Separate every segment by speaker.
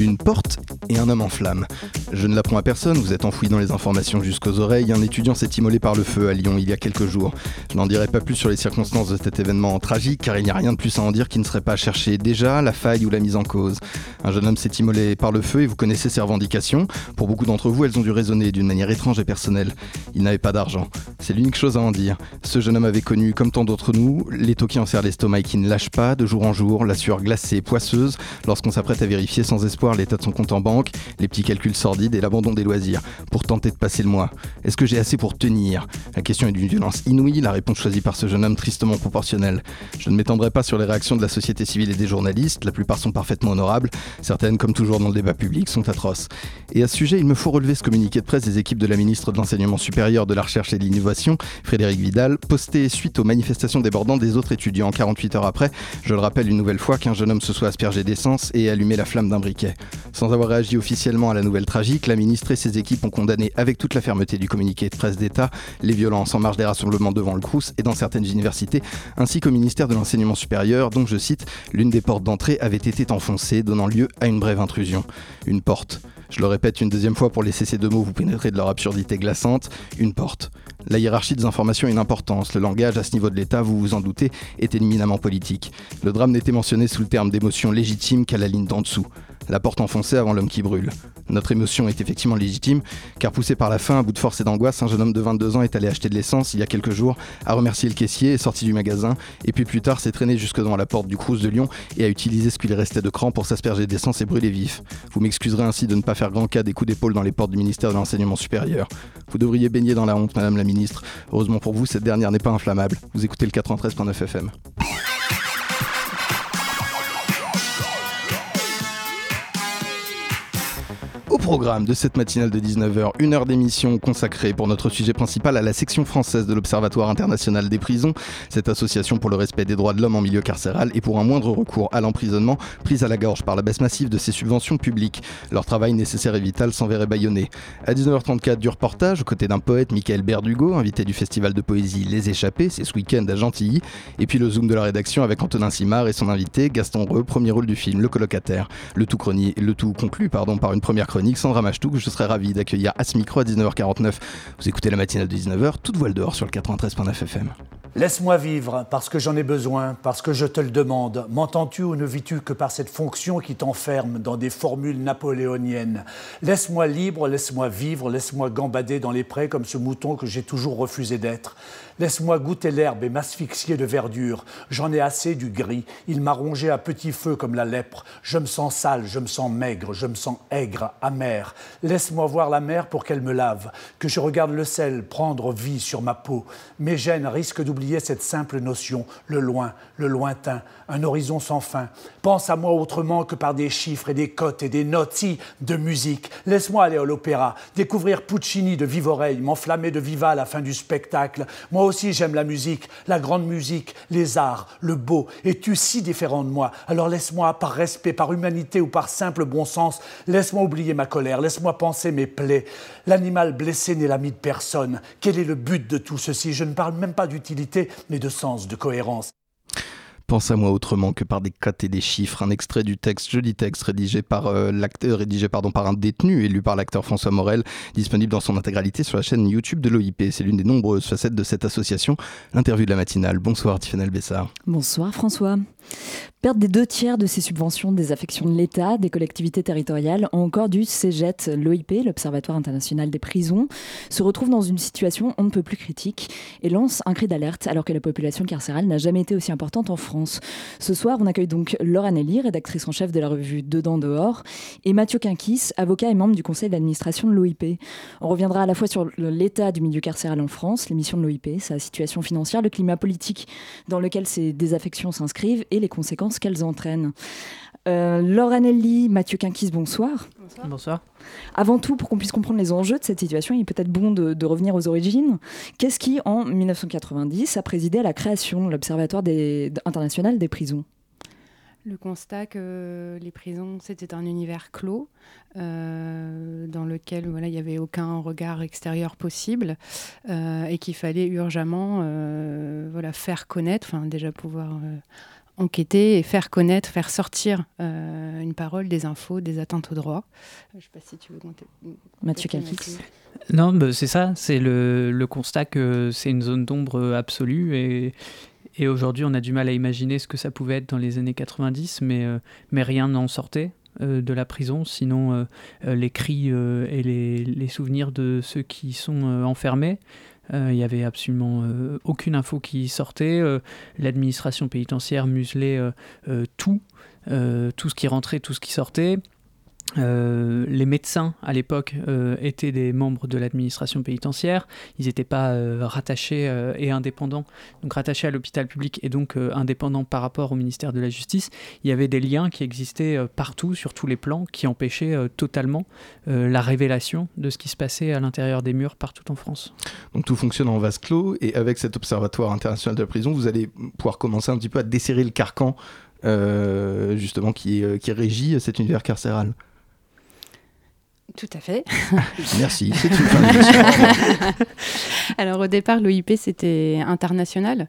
Speaker 1: Une porte et un homme en flammes. Je ne l'apprends à personne, vous êtes enfoui dans les informations jusqu'aux oreilles. Un étudiant s'est immolé par le feu à Lyon il y a quelques jours. Je n'en dirai pas plus sur les circonstances de cet événement tragique, car il n'y a rien de plus à en dire qui ne serait pas chercher déjà la faille ou la mise en cause. Un jeune homme s'est immolé par le feu et vous connaissez ses revendications. Pour beaucoup d'entre vous, elles ont dû résonner d'une manière étrange et personnelle. Il n'avait pas d'argent. C'est l'unique chose à en dire. Ce jeune homme avait connu, comme tant d'autres nous, les taux qui en serrent l'estomac et qui ne lâchent pas, de jour en jour, la sueur glacée, poisseuse, lorsqu'on s'apprête à vérifier sans espoir l'état de son compte en banque, les petits calculs sordides et l'abandon des loisirs, pour tenter de passer le mois. Est-ce que j'ai assez pour tenir? La question est d'une violence inouïe, la réponse choisie par ce jeune homme tristement proportionnelle. Je ne m'étendrai pas sur les réactions de la société civile et des journalistes, la plupart sont parfaitement honorables, certaines, comme toujours dans le débat public, sont atroces. Et à ce sujet, il me faut relever ce communiqué de presse des équipes de la ministre de l'Enseignement supérieur, de la Recherche et de l'Innovation, Frédéric Vidal, posté suite aux manifestations débordantes des autres étudiants 48 heures après. Je le rappelle une nouvelle fois qu'un jeune homme se soit aspergé d'essence et allumé la flamme d'un briquet. Sans avoir réagi officiellement à la nouvelle tragique, la ministre et ses équipes ont condamné avec toute la fermeté du communiqué de presse d'État les violences en marge des rassemblements devant le Crous et dans certaines universités, ainsi qu'au ministère de l'Enseignement supérieur, dont je cite, l'une des portes d'entrée avait été enfoncée, donnant lieu à une brève intrusion. Une porte. Je le répète une deuxième fois pour laisser ces deux mots vous pénétrer de leur absurdité glaçante, une porte. La hiérarchie des informations a une importance. Le langage à ce niveau de l'État, vous vous en doutez, est éminemment politique. Le drame n'était mentionné sous le terme d'émotion légitime qu'à la ligne d'en dessous la porte enfoncée avant l'homme qui brûle. Notre émotion est effectivement légitime, car poussé par la faim, à bout de force et d'angoisse, un jeune homme de 22 ans est allé acheter de l'essence il y a quelques jours, a remercié le caissier, est sorti du magasin, et puis plus tard s'est traîné jusque devant la porte du Crous de Lyon et a utilisé ce qu'il restait de cran pour s'asperger d'essence et brûler vif. Vous m'excuserez ainsi de ne pas faire grand cas des coups d'épaule dans les portes du ministère de l'Enseignement supérieur. Vous devriez baigner dans la honte, Madame la Ministre. Heureusement pour vous, cette dernière n'est pas inflammable. Vous écoutez le 93.9 FM. Au programme de cette matinale de 19h, une heure d'émission consacrée pour notre sujet principal à la section française de l'Observatoire international des prisons, cette association pour le respect des droits de l'homme en milieu carcéral et pour un moindre recours à l'emprisonnement, prise à la gorge par la baisse massive de ses subventions publiques. Leur travail nécessaire et vital s'enverrait bâillonné. À 19h34 du reportage, aux côtés d'un poète, Michael Berdugo, invité du festival de poésie Les Échappés, c'est ce week-end à Gentilly, et puis le zoom de la rédaction avec Antonin Simard et son invité, Gaston Reux, premier rôle du film Le colocataire. Le tout, le tout conclu par une première chronique Sandra Machtouk. Je serais ravi d'accueillir à ce micro à 19h49. Vous écoutez la matinale de 19h, toute voile dehors sur le 93.9 FM.
Speaker 2: Laisse-moi vivre parce que j'en ai besoin, parce que je te le demande. M'entends-tu ou ne vis-tu que par cette fonction qui t'enferme dans des formules napoléoniennes? Laisse-moi libre, laisse-moi vivre, laisse-moi gambader dans les prés comme ce mouton que j'ai toujours refusé d'être. Laisse-moi goûter l'herbe et m'asphyxier de verdure. J'en ai assez du gris. Il m'a rongé à petit feu comme la lèpre. Je me sens sale, je me sens maigre, je me sens aigre, amer. Laisse-moi voir la mer pour qu'elle me lave, que je regarde le sel prendre vie sur ma peau. Mes gènes risquent d'oublier cette simple notion, le loin, le lointain, un horizon sans fin. Pense à moi autrement que par des chiffres et des cotes et des notes, de musique. Laisse-moi aller à l'opéra, découvrir Puccini de vive oreille, m'enflammer de viva à la fin du spectacle. Moi aussi j'aime la musique, la grande musique, les arts, le beau. Es-tu si différent de moi Alors laisse-moi, par respect, par humanité ou par simple bon sens, laisse-moi oublier ma colère, laisse-moi penser mes plaies. L'animal blessé n'est l'ami de personne. Quel est le but de tout ceci? Je ne parle même pas d'utilité, mais de sens, de cohérence.
Speaker 1: Pense à moi autrement que par des cotes et des chiffres. Un extrait du texte, joli texte, rédigé par euh, l'acteur, rédigé pardon par un détenu, élu par l'acteur François Morel, disponible dans son intégralité sur la chaîne YouTube de l'OIP. C'est l'une des nombreuses facettes de cette association. L'interview de la matinale. Bonsoir Tiffany Bessard.
Speaker 3: Bonsoir François. Perte des deux tiers de ses subventions des affections de l'État, des collectivités territoriales, ou encore du CEGET, l'OIP, l'Observatoire international des prisons, se retrouve dans une situation on ne peut plus critique et lance un cri d'alerte alors que la population carcérale n'a jamais été aussi importante en France. Ce soir, on accueille donc Laura Nelly, rédactrice en chef de la revue Dedans dehors, et Mathieu Quinquis, avocat et membre du conseil d'administration de l'OIP. On reviendra à la fois sur l'état du milieu carcéral en France, les missions de l'OIP, sa situation financière, le climat politique dans lequel ces désaffections s'inscrivent et les conséquences qu'elles entraînent. Euh, Laure Anelli, Mathieu Quinquis, bonsoir.
Speaker 4: Bonsoir.
Speaker 3: Avant tout, pour qu'on puisse comprendre les enjeux de cette situation, il est peut-être bon de, revenir aux origines. Qu'est-ce qui, en 1990, a présidé à la création de l'Observatoire international des prisons?
Speaker 5: Le constat que les prisons, c'était un univers clos euh, dans lequel voilà, il n'y avait aucun regard extérieur possible euh, et qu'il fallait urgemment euh, voilà, faire connaître, enfin déjà pouvoir enquêter et faire connaître, faire sortir euh, une parole, des infos, des atteintes aux droits. Je ne sais pas si tu veux compter.
Speaker 3: Mathieu Calix.
Speaker 4: Non, bah, c'est ça, c'est le, le, constat que c'est une zone d'ombre absolue et, et aujourd'hui on a du mal à imaginer ce que ça pouvait être dans les années 90, mais, euh, mais rien n'en sortait. Euh, de la prison, sinon les cris et les, les, souvenirs de ceux qui sont enfermés. Il n'y avait absolument aucune info qui sortait. L'administration pénitentiaire muselait tout, tout ce qui rentrait, tout ce qui sortait. Euh, les médecins à l'époque euh, étaient des membres de l'administration pénitentiaire, ils n'étaient pas euh, rattachés et indépendants, donc rattachés à l'hôpital public et donc indépendants par rapport au ministère de la Justice. Il y avait des liens qui existaient partout, sur tous les plans, qui empêchaient totalement la révélation de ce qui se passait à l'intérieur des murs partout en France.
Speaker 1: Donc tout fonctionne en vase clos et avec cet observatoire international de la prison, vous allez pouvoir commencer un petit peu à desserrer le carcan justement qui, qui régit cet univers carcéral.
Speaker 5: Tout à fait.
Speaker 1: Merci, c'est
Speaker 5: Alors au départ, l'OIP, c'était international.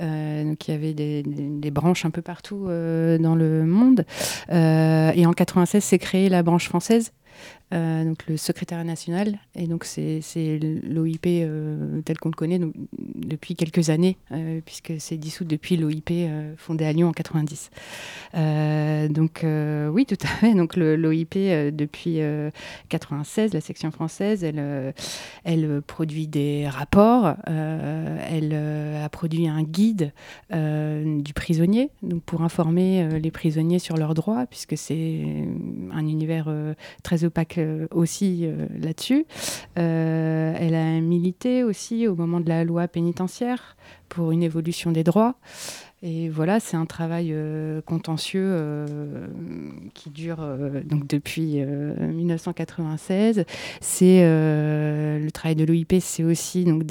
Speaker 5: Euh, donc il y avait des, branches un peu partout euh, dans le monde. Euh, et en 96, s'est créée la branche française euh, donc le secrétaire national. Et donc, c'est l'OIP euh, tel qu'on le connaît depuis quelques années, euh, puisque c'est dissous depuis l'OIP fondé à Lyon en 90. donc, oui, tout à fait. Donc, l'OIP, depuis 96, la section française, elle, elle produit des rapports. elle a produit un guide du prisonnier, donc pour informer les prisonniers sur leurs droits, puisque c'est un univers très opaque euh, aussi euh, là-dessus. Euh, elle a milité aussi au moment de la loi pénitentiaire pour une évolution des droits. Et voilà, c'est un travail euh, contentieux euh, qui dure euh, donc depuis 1996. C'est le travail de l'OIP, c'est aussi donc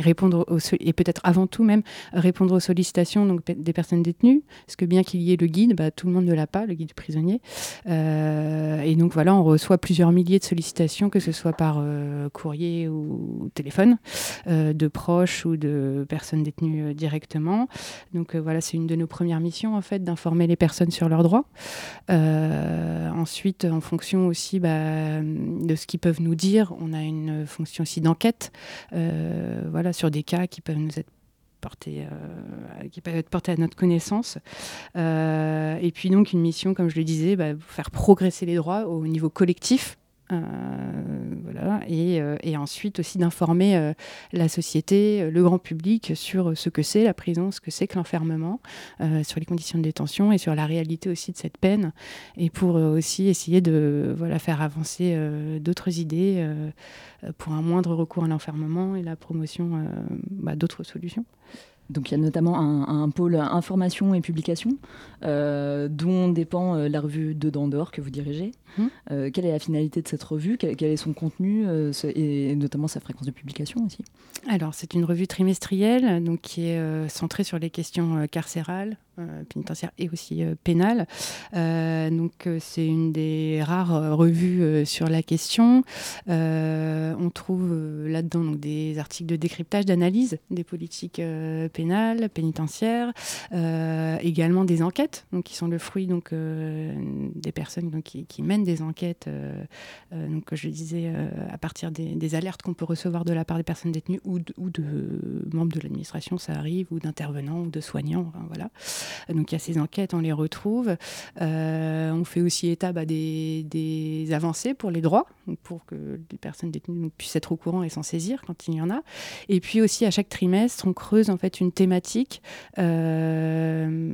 Speaker 5: répondre aux, et peut-être avant tout même répondre aux sollicitations donc des personnes détenues. Parce que bien qu'il y ait le guide, bah, tout le monde ne l'a pas, le guide prisonnier. et donc voilà, on reçoit plusieurs milliers de sollicitations, que ce soit par courrier ou téléphone, de proches ou de personnes détenues directement. Donc euh, voilà, c'est une de nos premières missions en fait d'informer les personnes sur leurs droits. Euh, ensuite, en fonction aussi bah, de ce qu'ils peuvent nous dire, on a une fonction aussi d'enquête, euh, voilà, sur des cas qui peuvent nous être portés, à notre connaissance. et puis donc une mission, comme je le disais, bah, faire progresser les droits au niveau collectif et, euh, et, ensuite aussi d'informer euh, la société, le grand public sur ce que c'est la prison, ce que c'est que l'enfermement, sur les conditions de détention et sur la réalité aussi de cette peine, et pour aussi essayer de voilà, faire avancer d'autres idées pour un moindre recours à l'enfermement et la promotion bah, d'autres solutions.
Speaker 3: Donc il y a notamment un, pôle information et publication euh, dont dépend euh, la revue de d'Or que vous dirigez. Hum. Euh, quelle est la finalité de cette revue? Quel, est son contenu et notamment sa fréquence de publication aussi?
Speaker 5: Alors c'est une revue trimestrielle donc, qui est centrée sur les questions carcérales, pénitentiaires et aussi pénales. donc c'est une des rares revues sur la question. on trouve là-dedans des articles de décryptage, d'analyse des politiques pénales, pénitentiaires, euh, également des enquêtes, donc, qui sont le fruit donc, euh, des personnes donc, qui, mènent des enquêtes, euh, donc, je disais, à partir des, alertes qu'on peut recevoir de la part des personnes détenues ou de, membres de l'administration, ça arrive, ou d'intervenants ou de soignants. voilà. Donc il y a ces enquêtes, on les retrouve. on fait aussi état bah, des, avancées pour les droits, pour que les personnes détenues puissent être au courant et s'en saisir quand il y en a. Et puis aussi à chaque trimestre, on creuse en fait une thématique euh,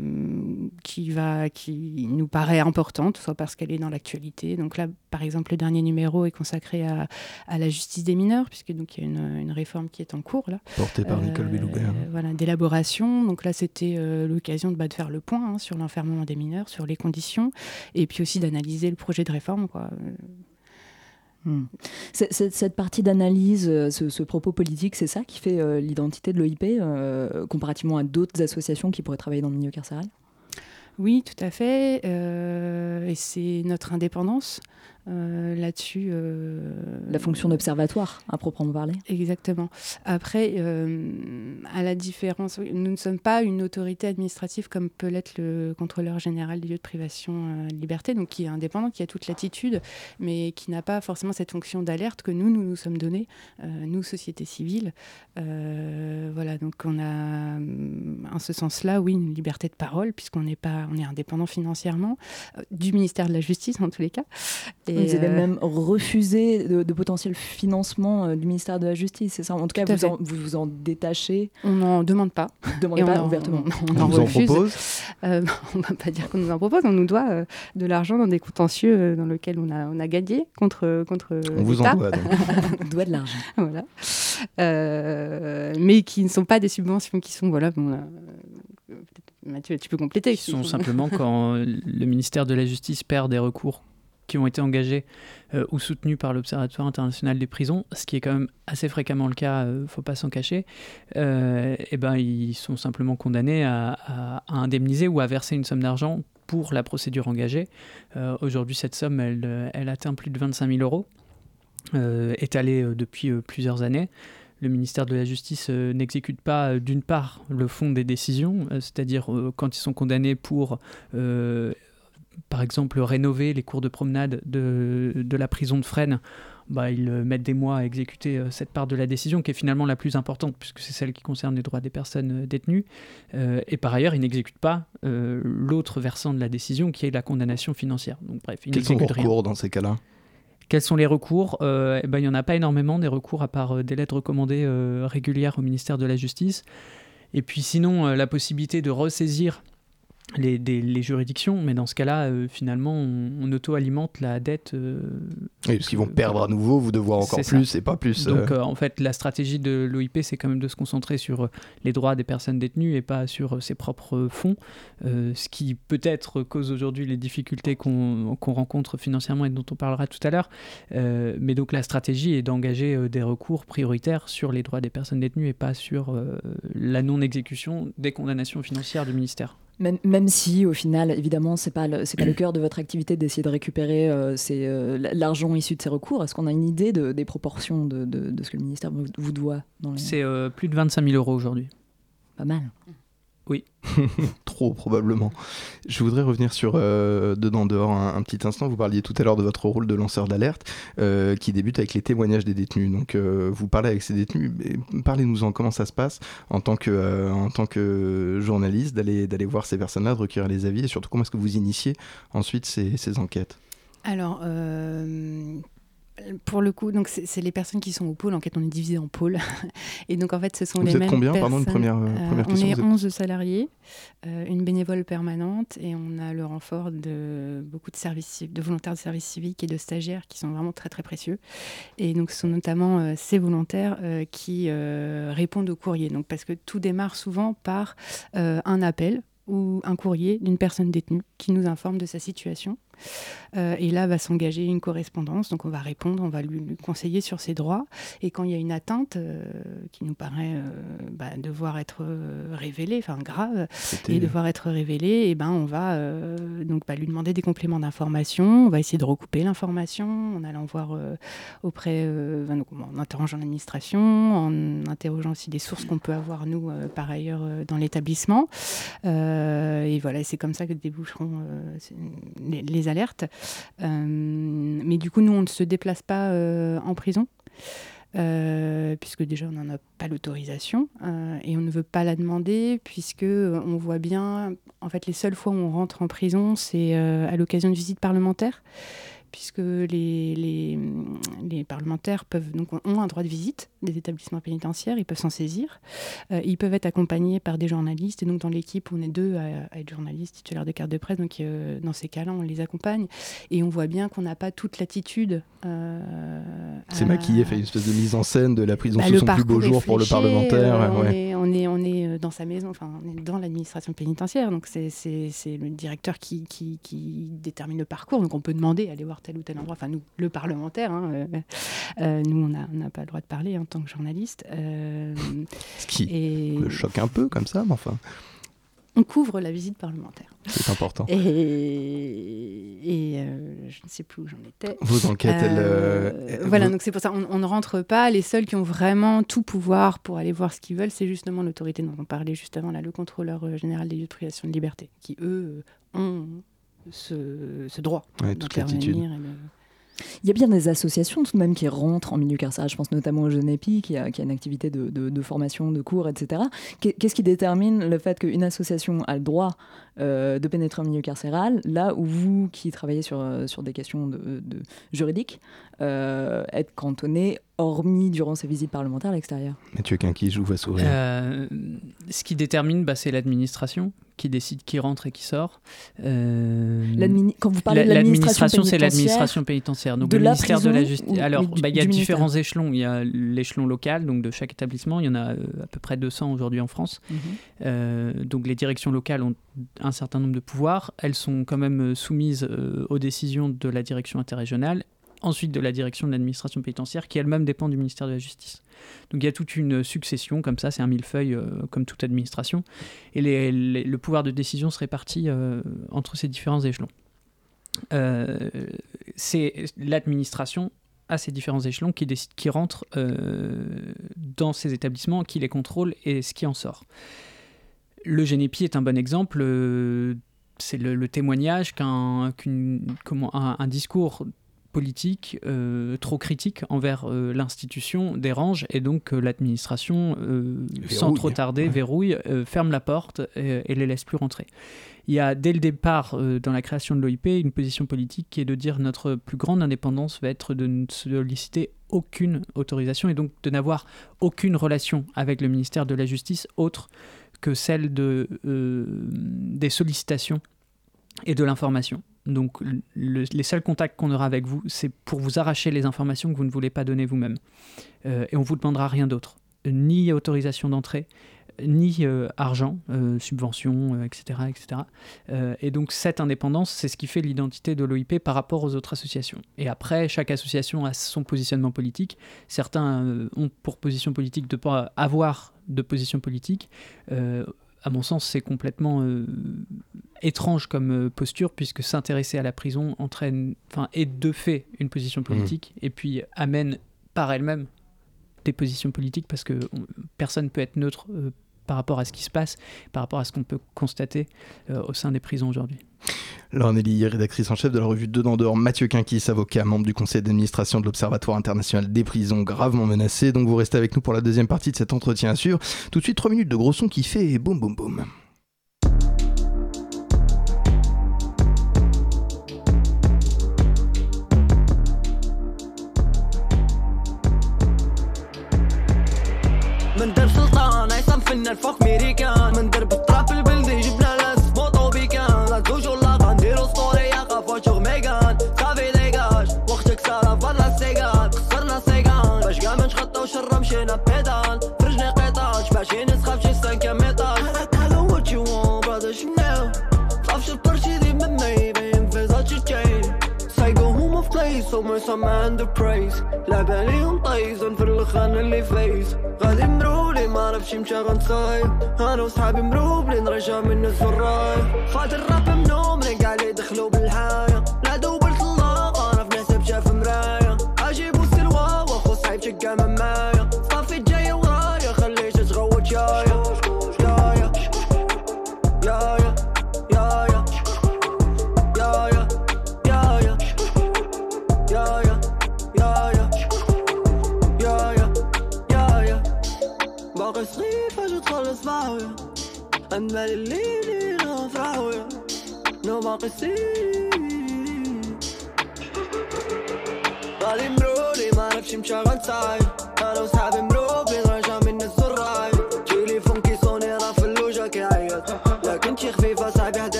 Speaker 5: qui, va, qui nous paraît importante, soit parce qu'elle est dans l'actualité, Donc là, par exemple, le dernier numéro est consacré à, la justice des mineurs, puisque donc il y a une, réforme qui est en cours là.
Speaker 1: Portée par Nicole Belloubert.
Speaker 5: voilà, d'élaboration. Donc là, c'était l'occasion de, bah, de, faire le point hein, sur l'enfermement des mineurs, sur les conditions, et puis aussi d'analyser le projet de réforme. Quoi.
Speaker 3: Hmm. Cette, partie d'analyse, euh, ce, propos politique, c'est ça qui fait euh, l'identité de l'OIP, euh, comparativement à d'autres associations qui pourraient travailler dans le milieu carcéral?
Speaker 5: Oui, tout à fait. et c'est notre indépendance. Euh, là-dessus. Euh,
Speaker 3: la fonction d'observatoire, à proprement parler.
Speaker 5: Exactement. Après, euh, à la différence, nous ne sommes pas une autorité administrative comme peut l'être le contrôleur général des lieux de privation de liberté, donc qui est indépendant, qui a toute l'attitude, mais qui n'a pas forcément cette fonction d'alerte que nous, nous nous sommes donnés, nous, société civile. voilà, donc on a, en ce sens-là, oui, une liberté de parole, puisqu'on n'est pas, on est indépendant financièrement, du ministère de la Justice en tous les cas.
Speaker 3: Vous avez euh, même refusé de, potentiel financement euh, du ministère de la Justice, c'est ça? En tout cas, vous, vous, vous en détachez
Speaker 5: On n'en demande pas.
Speaker 3: Demandez pas ouvertement.
Speaker 5: On, en vous refuse. en propose euh, On ne va pas dire qu'on nous en propose, on nous doit de l'argent dans des contentieux dans lesquels on a, on a gagné contre, contre
Speaker 1: On vous en doit,
Speaker 3: on doit de l'argent.
Speaker 5: Voilà. mais qui ne sont pas des subventions, qui sont, voilà, bon, Mathieu, tu peux compléter.
Speaker 4: Qui sont simplement quand le ministère de la Justice perd des recours qui ont été engagés euh, ou soutenus par l'Observatoire international des prisons, ce qui est quand même assez fréquemment le cas, ne euh, faut pas s'en cacher, euh, et ben, ils sont simplement condamnés à, indemniser ou à verser une somme d'argent pour la procédure engagée. Aujourd'hui, cette somme, elle, elle, atteint plus de 25 000 euros, étalée depuis plusieurs années le ministère de la Justice n'exécute pas, d'une part, le fond des décisions, c'est-à-dire quand ils sont condamnés pour par exemple, rénover les cours de promenade de, de la prison de Fresnes, bah, ils euh, mettent des mois à exécuter euh, cette part de la décision qui est finalement la plus importante puisque c'est celle qui concerne les droits des personnes euh, détenues. et par ailleurs, ils n'exécutent pas l'autre versant de la décision qui est la condamnation financière. Donc bref,
Speaker 1: ils Quels sont les recours dans ces cas-là?
Speaker 4: Quels sont les recours? Eh ben, Il n'y en a pas énormément des recours à part des lettres recommandées régulières au ministère de la Justice. Et puis sinon, la possibilité de ressaisir les, les, juridictions, mais dans ce cas-là, euh, finalement, on, auto-alimente la dette. Euh,
Speaker 1: oui, parce qu'ils vont perdre à nouveau, vous devoir encore plus et pas plus.
Speaker 4: Euh. Donc, en fait, la stratégie de l'OIP, c'est quand même de se concentrer sur les droits des personnes détenues et pas sur ses propres fonds, ce qui peut-être cause aujourd'hui les difficultés qu'on rencontre financièrement et dont on parlera tout à l'heure. mais donc, la stratégie est d'engager des recours prioritaires sur les droits des personnes détenues et pas sur la non-exécution des condamnations financières du ministère.
Speaker 3: Même, si, au final, évidemment, c'est pas c'est pas le cœur de votre activité d'essayer de récupérer euh, euh, l'argent issu de ces recours. Est-ce qu'on a une idée de, des proportions de, de, ce que le ministère vous, doit
Speaker 4: C'est euh, plus de 25 000 euros aujourd'hui.
Speaker 3: Pas mal.
Speaker 4: Oui.
Speaker 1: Trop probablement. Je voudrais revenir sur euh, Dedans Dehors un, petit instant. Vous parliez tout à l'heure de votre rôle de lanceur d'alerte euh, qui débute avec les témoignages des détenus. Donc euh, vous parlez avec ces détenus. Parlez-nous-en comment ça se passe en tant que, en tant que journaliste d'aller, d'aller voir ces personnes-là, de recueillir les avis et surtout comment est-ce que vous initiez ensuite ces, ces enquêtes?
Speaker 5: Alors, pour le coup, donc c'est les personnes qui sont au pôle. En fait, on est divisé en pôles. Et donc, en fait, ce sont
Speaker 1: les
Speaker 5: mêmes
Speaker 1: combien
Speaker 5: personnes.
Speaker 1: Pardon, une première, euh, première question.
Speaker 5: On est 11 salariés, euh, une bénévole permanente, et on a le renfort de beaucoup de services, de volontaires de services civiques et de stagiaires qui sont vraiment très très précieux. Et donc, ce sont notamment euh, ces volontaires qui répondent aux courriers. Donc, parce que tout démarre souvent par un appel ou un courrier d'une personne détenue qui nous informe de sa situation euh, et là va s'engager une correspondance, donc on va répondre, on va lui, conseiller sur ses droits. Et quand il y a une atteinte euh, qui nous paraît euh, bah, devoir être révélée, enfin grave, et devoir être révélée, et ben on va donc bah, lui demander des compléments d'information. On va essayer de recouper l'information en allant voir auprès, en interrogeant l'administration, en interrogeant aussi des sources qu'on peut avoir nous par ailleurs dans l'établissement. et voilà, c'est comme ça que déboucheront les, les alerte. Euh, mais du coup, nous, on ne se déplace pas euh, en prison. Euh, puisque déjà on n'en a pas l'autorisation et on ne veut pas la demander puisque on voit bien en fait les seules fois où on rentre en prison c'est à l'occasion de visites parlementaires puisque les, les, les, parlementaires peuvent donc ont un droit de visite des établissements pénitentiaires, ils peuvent s'en saisir. Euh, ils peuvent être accompagnés par des journalistes. Et donc, dans l'équipe, on est deux à, être journalistes titulaires de carte de presse. Donc, euh, dans ces cas-là, on les accompagne. Et on voit bien qu'on n'a pas toute l'attitude.
Speaker 1: Euh, C'est maquillé, fait une espèce de mise en scène de la prison bah, sous son plus beau jour pour le parlementaire.
Speaker 5: on, est, on, est, on est dans sa maison, enfin, on est dans l'administration pénitentiaire. Donc, c'est le directeur qui, qui, qui, détermine le parcours. Donc, on peut demander, aller voir tel ou tel endroit. Enfin, nous, le parlementaire, hein, nous, on n'a pas le droit de parler. Hein, tant que journaliste.
Speaker 1: Euh, Ce qui me choque un peu comme ça, mais enfin.
Speaker 5: On couvre la visite parlementaire.
Speaker 1: C'est important.
Speaker 5: Et, et euh, je ne sais plus où j'en étais.
Speaker 1: Vos enquêtes, euh,
Speaker 5: elles, Voilà, donc c'est pour ça, on, ne rentre pas. Les seuls qui ont vraiment tout pouvoir pour aller voir ce qu'ils veulent, c'est justement l'autorité dont on parlait juste avant, là, le contrôleur général des lieux de privation de liberté, qui, eux, ont ce, droit
Speaker 1: ouais, d'intervenir.
Speaker 3: Il y a bien des associations tout de même qui rentrent en milieu carcéral. Je pense notamment au Genepi, qui a, qui a une activité de, formation, de cours, etc. Qu'est-ce qui détermine le fait qu'une association a le droit euh, de pénétrer en milieu carcéral, là où vous, qui travaillez sur, euh, sur des questions de, juridiques, euh, êtes cantonné, hormis durant ces visites parlementaires à l'extérieur
Speaker 1: Mathieu Quinquis, je vous vois sourire.
Speaker 4: ce qui détermine, bah, c'est l'administration qui décide qui rentre et qui sort.
Speaker 3: Quand vous parlez de l'administration
Speaker 4: c'est l'administration pénitentiaire. Donc le ministère de la Justice. Alors, bah, il y a différents échelons. Il y a l'échelon local, donc de chaque établissement. Il y en a à peu près 200 aujourd'hui en France. Mhm. donc les directions locales ont un certain nombre de pouvoirs. Elles sont quand même euh, soumises euh, aux décisions de la direction interrégionale, ensuite de la direction de l'administration pénitentiaire, qui elle-même dépend du ministère de la Justice. Donc il y a toute une succession, comme ça, c'est un millefeuille euh, comme toute administration, et le pouvoir de décision se répartit entre ces différents échelons. c'est l'administration à ces différents échelons qui, qui rentre dans ces établissements, qui les contrôle et ce qui en sort. Le Génépi est un bon exemple. Euh, c'est le, témoignage qu'un un, discours politique euh, trop critique envers euh, l'institution dérange et donc l'administration, sans trop tarder, verrouille, ferme la porte et, et, les laisse plus rentrer. Il y a dès le départ, dans la création de l'OIP, une position politique qui est de dire notre plus grande indépendance va être de ne solliciter aucune autorisation et donc de n'avoir aucune relation avec le ministère de la Justice autre que celle de, euh, des sollicitations et de l'information. Donc les seuls contacts qu'on aura avec vous, c'est pour vous arracher les informations que vous ne voulez pas donner vous-même. Euh, et on vous demandera rien d'autre. Ni autorisation d'entrée, ni euh, argent, euh, subvention, etc. Euh, etc. et donc cette indépendance, c'est ce qui fait l'identité de l'OIP par rapport aux autres associations. Et après, chaque association a son positionnement politique. Certains ont pour position politique de ne pas avoir de position politique. à mon sens, c'est complètement étrange comme posture, puisque s'intéresser à la prison entraîne, enfin, est de fait une position politique, mmh. et puis amène par elle-même des positions politiques, parce que personne ne peut être neutre par rapport à ce qui se passe, par rapport à ce qu'on peut constater euh, au sein des prisons aujourd'hui.
Speaker 1: Laure Nelly, rédactrice en chef de la revue Dedans dehors, Mathieu Quinquis, avocat, membre du conseil d'administration de l'Observatoire international des prisons gravement menacées. Donc vous restez avec nous pour la deuxième partie de cet entretien sûr. Tout de suite, trois minutes de gros son qui fait boum boum boum.
Speaker 6: fuck me سما اندر برايس لا بالي طيزن في الخان اللي فيس غادي مرولي ما نعرفش مشى غنصايب أنا وصحابي مروبلين رجع من الزرايب فات الراب منوم رجع لي دخلوا بالحاية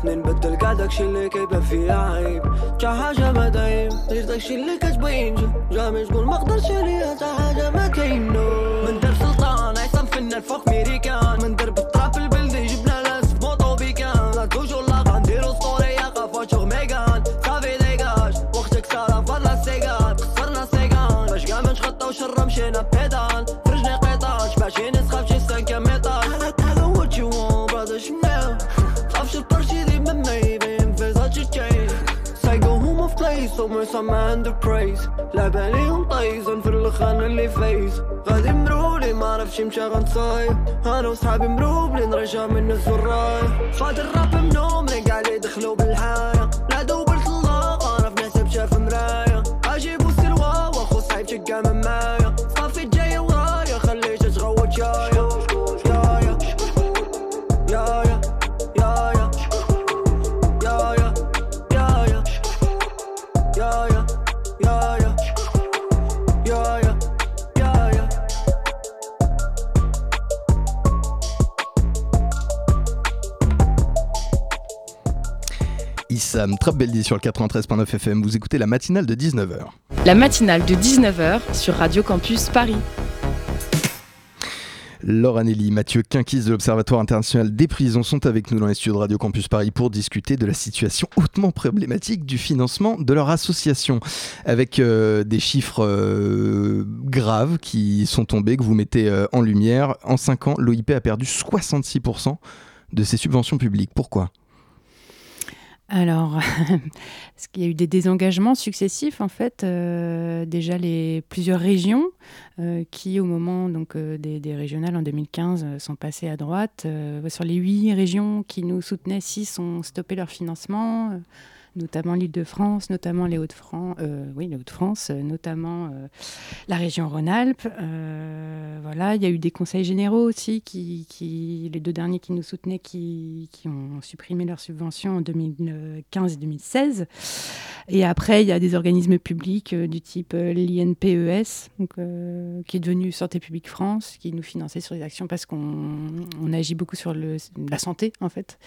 Speaker 6: خلتني نبدل قاعد داكشي اللي كيبان فيها عيب. جا حاجة ما دايم غير داكشي اللي كتبين جا جامي تقول ما قدرتش عليها تا حاجة ما كاين من درب سلطان عصام فنان فوق ميريكان. من درب الطراب البلدي جبنا ناس موطو بيكان لا توجور لا غنديرو ستوريا قفاتشوغ ميغان. صافي ديكاج وقتك سارة فضل سيغان. خسرنا سيغان. باش كاع ما نشخطاو شرا مشينا بيدان. صم عنده برايز لعب عليهم طيزن في الخان اللي فايز غادي مرولي ما عرفش مشى غنصاي أنا وصحابي مروبلي نرجع من الزرايب فاد الراب منهم اللي قاع اللي دخلوا
Speaker 1: بالحاره Beldi sur le 93.9 FM, vous écoutez la matinale de 19h.
Speaker 7: La matinale de 19h sur Radio Campus Paris.
Speaker 1: Laure Anneli, Mathieu Quinquis de l'Observatoire international des prisons sont avec nous dans les studios de Radio Campus Paris pour discuter de la situation hautement problématique du financement de leur association, avec euh, des chiffres euh, graves qui sont tombés, que vous mettez euh, en lumière. En 5 ans, l'OIP a perdu 66% de ses subventions publiques. Pourquoi?
Speaker 5: Alors, parce qu'il y a eu des désengagements successifs, en fait. euh, déjà, les plusieurs régions euh, qui, au moment donc, euh, des, des régionales en 2015, euh, sont passées à droite. Sur les huit régions qui nous soutenaient, six ont stoppé leur financement. Notamment l'Île-de-France, notamment les Hauts-de-France, euh, oui, les Hauts-de-France, euh, notamment euh, la région Rhône-Alpes. Voilà, il y a eu des conseils généraux aussi, qui, les deux derniers qui nous soutenaient, qui, ont supprimé leurs subventions en 2015 et 2016. Et après, il y a des organismes publics du type l'INPES, qui est devenu Santé publique France, qui nous finançait sur des actions parce qu'on on agit beaucoup sur la santé, en fait,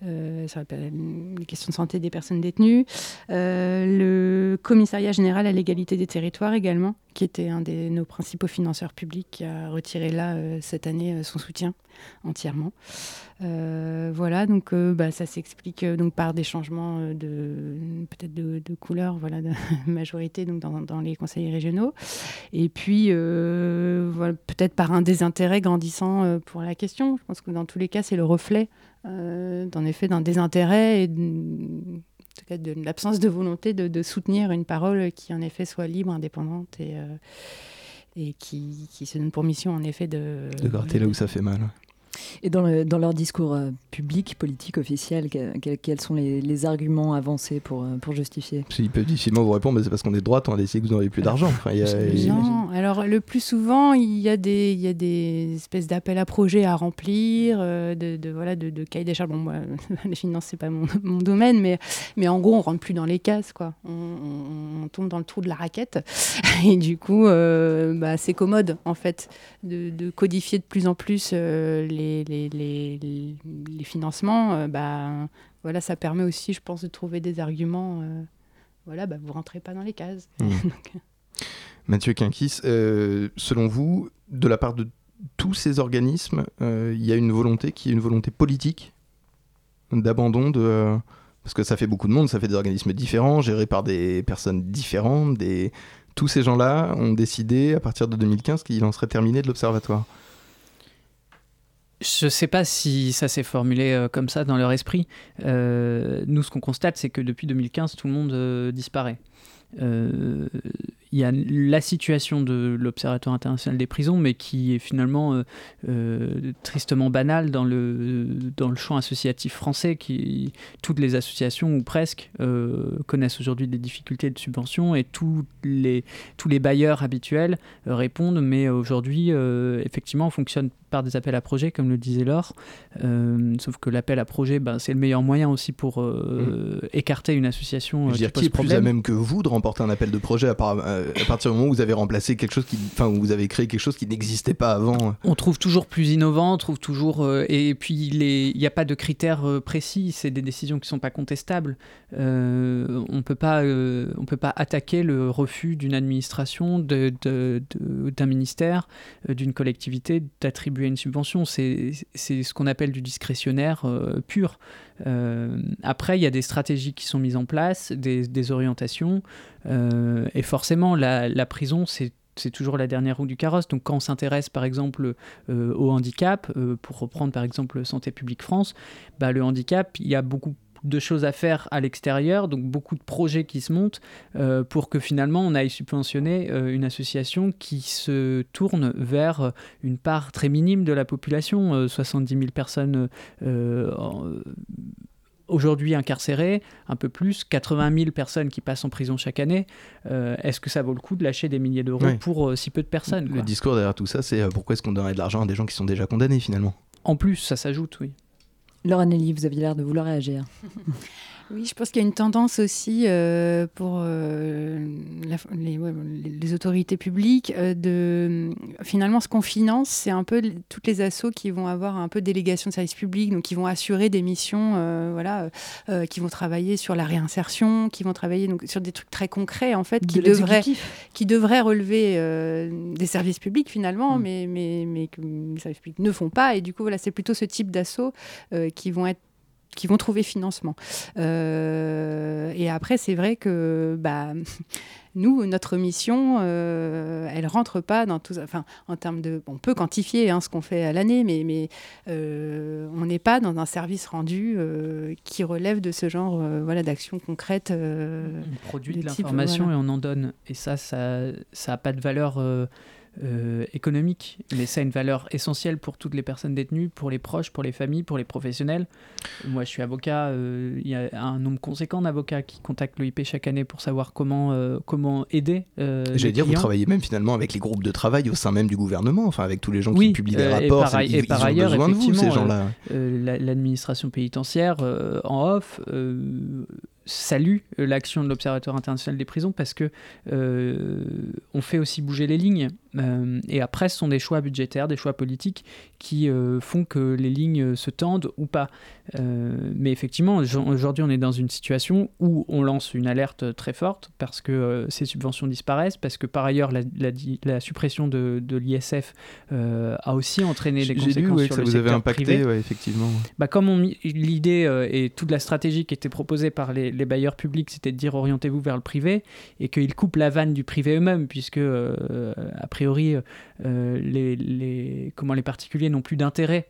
Speaker 5: sur les questions de santé des personnes Euh, le commissariat général à l'égalité des territoires également, qui était un de nos principaux financeurs publics, qui a retiré là, euh, cette année, euh, son soutien entièrement. Voilà, donc bah, ça s'explique donc par des changements de peut-être de, couleur, voilà, de majorité donc dans, les conseils régionaux, et puis voilà, peut-être par un désintérêt grandissant pour la question. Je pense que dans tous les cas, c'est le reflet euh, d'en effet d'un désintérêt et en tout cas de l'absence de volonté de, de soutenir une parole qui en effet soit libre, indépendante et, euh, et qui, qui se donne pour mission en effet de...
Speaker 1: De gratter là où ça fait mal.
Speaker 3: Et dans, le- dans leur discours euh, public, politique, officiel, que- que- quels sont les, les arguments avancés pour, euh, pour justifier?
Speaker 1: Il peut difficilement vous répondre, mais c'est parce qu'on est droite, on a décidé que vous n'auriez plus d'argent. Enfin, a-
Speaker 5: Non, alors le plus souvent, il y a des, il y a des espèces d'appels à projets à remplir, euh, de, de, voilà, de, de cahiers des charges. Bon, moi, les finances, c'est pas mon, mon domaine, mais, mais en gros, on rentre plus dans les cases, quoi. On, on- on tombe dans le trou de la raquette. Et du coup, euh, bah, c'est commode, en fait, de, de codifier de plus en plus euh, les, les, les, les- les financements. Euh, bah, voilà, ça permet aussi, je pense, de trouver des arguments. euh, voilà, bah, vous rentrez pas dans les cases.
Speaker 1: Mmh.
Speaker 5: Donc,
Speaker 1: Mathieu Quinquis, euh, selon vous, de la part de tous ces organismes, euh, il y a une volonté qui est une volonté politique d'abandon de... euh, parce que ça fait beaucoup de monde, ça fait des organismes différents, gérés par des personnes différentes. Des... Tous ces gens-là ont décidé, à partir de 2015, qu'il en serait terminé de l'Observatoire.
Speaker 4: Je ne sais pas si ça s'est formulé euh, comme ça dans leur esprit. Euh, nous, ce qu'on constate, c'est que depuis 2015, tout le monde euh, disparaît. Il y a la situation de l'Observatoire international des prisons, mais qui est finalement euh, euh, tristement banale dans le, dans le champ associatif français. Qui, toutes les associations, ou presque, euh, connaissent aujourd'hui des difficultés de subvention et tous les, tous les bailleurs habituels répondent, mais aujourd'hui, effectivement, on fonctionne par des appels à projets, comme le disait Laure. Sauf que l'appel à projet, ben, c'est le meilleur moyen aussi pour euh, écarter une association
Speaker 1: Je veux dire, qui est plus à même que vous de remporter un appel de projet à part à partir du moment où vous avez remplacé quelque chose enfin, vous avez créé quelque chose qui n'existait pas avant.
Speaker 4: On trouve toujours plus innovant, on trouve toujours, euh, et puis il n'y a pas de critères euh, précis, c'est des décisions qui ne sont pas contestables. Euh, on peut pas, on peut pas attaquer le refus d'une administration, d'un ministère, d'une collectivité d'attribuer une subvention. C'est ce qu'on appelle du discrétionnaire pur. Après, il y a des stratégies qui sont mises en place, des, orientations, et forcément, la, prison, c'est c'est toujours la dernière roue du carrosse. Donc quand on s'intéresse par exemple euh, au handicap, euh, pour reprendre par exemple Santé publique France, bah, le handicap, il y a beaucoup de choses à faire à l'extérieur, donc beaucoup de projets qui se montent euh, pour que finalement on aille subventionner une association qui se tourne vers une part très minime de la population, 70 000 personnes aujourd'hui incarcérés, un peu plus, 80 000 personnes qui passent en prison chaque année. Euh, est-ce que ça vaut le coup de lâcher des milliers d'euros pour euh, si peu de personnes
Speaker 1: Le discours derrière tout ça, c'est euh, pourquoi est-ce qu'on donnerait de l'argent à des gens qui sont déjà condamnés finalement?
Speaker 4: En plus, ça s'ajoute, oui.
Speaker 3: Laure Nelly, vous aviez l'air de vouloir réagir.
Speaker 5: Oui, je pense qu'il y a une tendance aussi euh, pour euh, les, autorités publiques euh, de finalement ce qu'on finance, c'est un peu toutes les assos qui vont avoir un peu délégation de service public, donc qui vont assurer des missions, voilà, qui vont travailler sur la réinsertion, qui vont travailler donc sur des trucs très concrets en fait, qui devraient qui devraient relever des services publics finalement, mm. mais mais mais que les services publics ne font pas et du coup voilà, c'est plutôt ce type d'assos qui vont être qui vont trouver financement. Euh, et après, c'est vrai que bah, nous, notre mission, euh, elle rentre pas dans tout. Enfin, en termes de, on peut quantifier hein, ce qu'on fait à l'année, mais, mais euh, on n'est pas dans un service rendu euh, qui relève de ce genre, voilà, d'actions concrètes. on
Speaker 4: produit de, l'information et on en donne. Et ça, ça, ça a pas de valeur euh, économique, mais ça a une valeur essentielle pour toutes les personnes détenues, pour les proches, pour les familles, pour les professionnels. Moi, je suis avocat, euh, il y a un nombre conséquent d'avocats qui contactent l'OIP chaque année pour savoir comment, euh, comment aider.
Speaker 1: J'allais dire, vous travaillez même finalement avec les groupes de travail au sein même du gouvernement, enfin avec tous les gens qui publient des rapports.
Speaker 4: Et par, ils, et par ailleurs, besoin de vous, ces gens-là. L'administration pénitentiaire en off salue l'action de l'Observatoire international des prisons parce que on fait aussi bouger les lignes. Euh, et après, ce sont des choix budgétaires, des choix politiques qui euh, font que les lignes se tendent ou pas. Euh, mais effectivement, aujourd'hui, on est dans une situation où on lance une alerte très forte parce que ces subventions disparaissent, parce que par ailleurs, la, la, suppression de, de l'ISF a aussi entraîné des conséquences
Speaker 1: lu,
Speaker 4: sur
Speaker 1: ça
Speaker 4: le
Speaker 1: vous
Speaker 4: avez
Speaker 1: impacté, effectivement.
Speaker 4: Bah, comme l'idée et toute la stratégie qui était proposée par les, les bailleurs publics, c'était de dire orientez-vous vers le privé et qu'ils coupent la vanne du privé eux-mêmes, puisque après priori, euh, les, comment les particuliers n'ont plus d'intérêt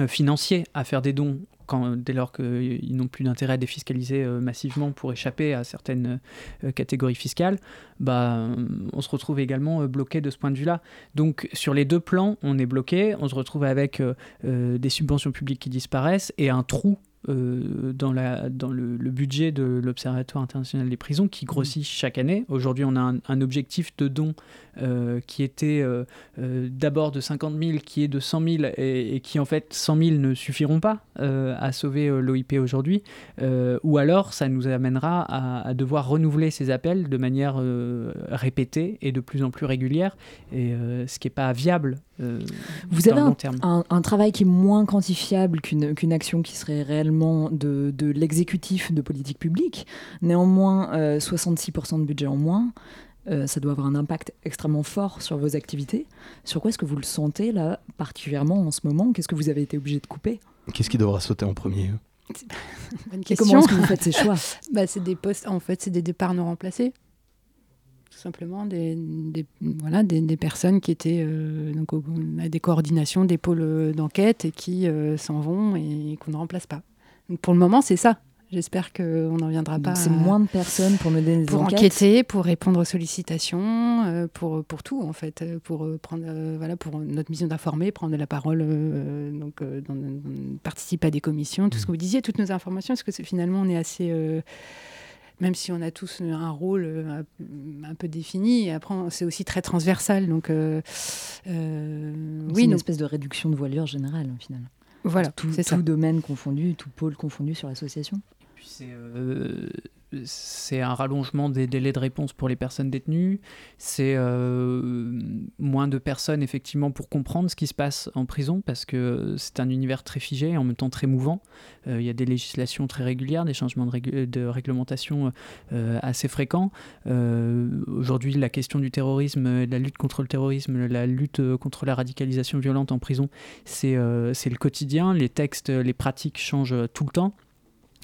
Speaker 4: euh, financier à faire des dons quand, dès lors qu'ils n'ont plus d'intérêt à défiscaliser euh, massivement pour échapper à certaines catégories fiscales, bah, on se retrouve également bloqué de ce point de vue-là. Donc sur les deux plans, on est bloqué, on se retrouve avec des subventions publiques qui disparaissent et un trou euh, dans, la, dans le, budget de l'Observatoire international des prisons qui grossit mmh. chaque année. Aujourd'hui, on a un, objectif de don euh, qui était euh, d'abord de 50 000, qui est de 100 000 et, qui en fait 100 000 ne suffiront pas à sauver l'OIP aujourd'hui. ou alors, ça nous amènera à, devoir renouveler ces appels de manière répétée et de plus en plus régulière, et, ce qui n'est pas viable
Speaker 3: euh, Vous avez un, un, travail qui est moins quantifiable qu'une action qui serait réellement de, de l'exécutif de politique publique. Néanmoins, 66% euh, de budget en moins, euh, ça doit avoir un impact extrêmement fort sur vos activités. Sur quoi est-ce que vous le sentez là, particulièrement en ce moment? Qu'est-ce que vous avez été obligé de couper?
Speaker 1: Qu'est-ce qui devra sauter en premier
Speaker 3: Bonne question. comment est-ce que vous faites ces choix?
Speaker 5: Bah, C'est des postes, en fait, c'est des départs non remplacés tout simplement des, des voilà, des, des, personnes qui étaient euh, donc, à des coordinations, des pôles d'enquête et qui euh, s'en vont et qu'on ne remplace pas. Donc pour le moment, c'est ça. J'espère qu'on n'en viendra pas.
Speaker 3: C'est moins de personnes pour mener des
Speaker 5: pour
Speaker 3: enquêtes.
Speaker 5: enquêter, pour répondre aux sollicitations, pour, pour tout en fait, pour prendre voilà pour notre mission d'informer, prendre la parole, donc dans, participer à des commissions, tout ce mmh. que vous disiez, toutes nos informations, parce que finalement on est assez même si on a tous un rôle euh, un peu défini. après, c'est aussi très transversal. Donc, euh,
Speaker 3: euh, oui, une espèce de réduction de voilure générale, au final.
Speaker 5: Voilà,
Speaker 3: tout, tout domaine confondu, tout pôle confondu sur l'association.
Speaker 4: Puis c'est un rallongement des délais de réponse pour les personnes détenues, c'est euh, moins de personnes effectivement pour comprendre ce qui se passe en prison parce que c'est un univers très figé et en même temps très mouvant. Euh, il y a des législations très régulières, des changements de, réglementation euh, assez fréquents. Aujourd'hui, la question du terrorisme, la lutte contre le terrorisme, la lutte contre la radicalisation violente en prison, c'est le quotidien. Les textes, les pratiques changent tout le temps.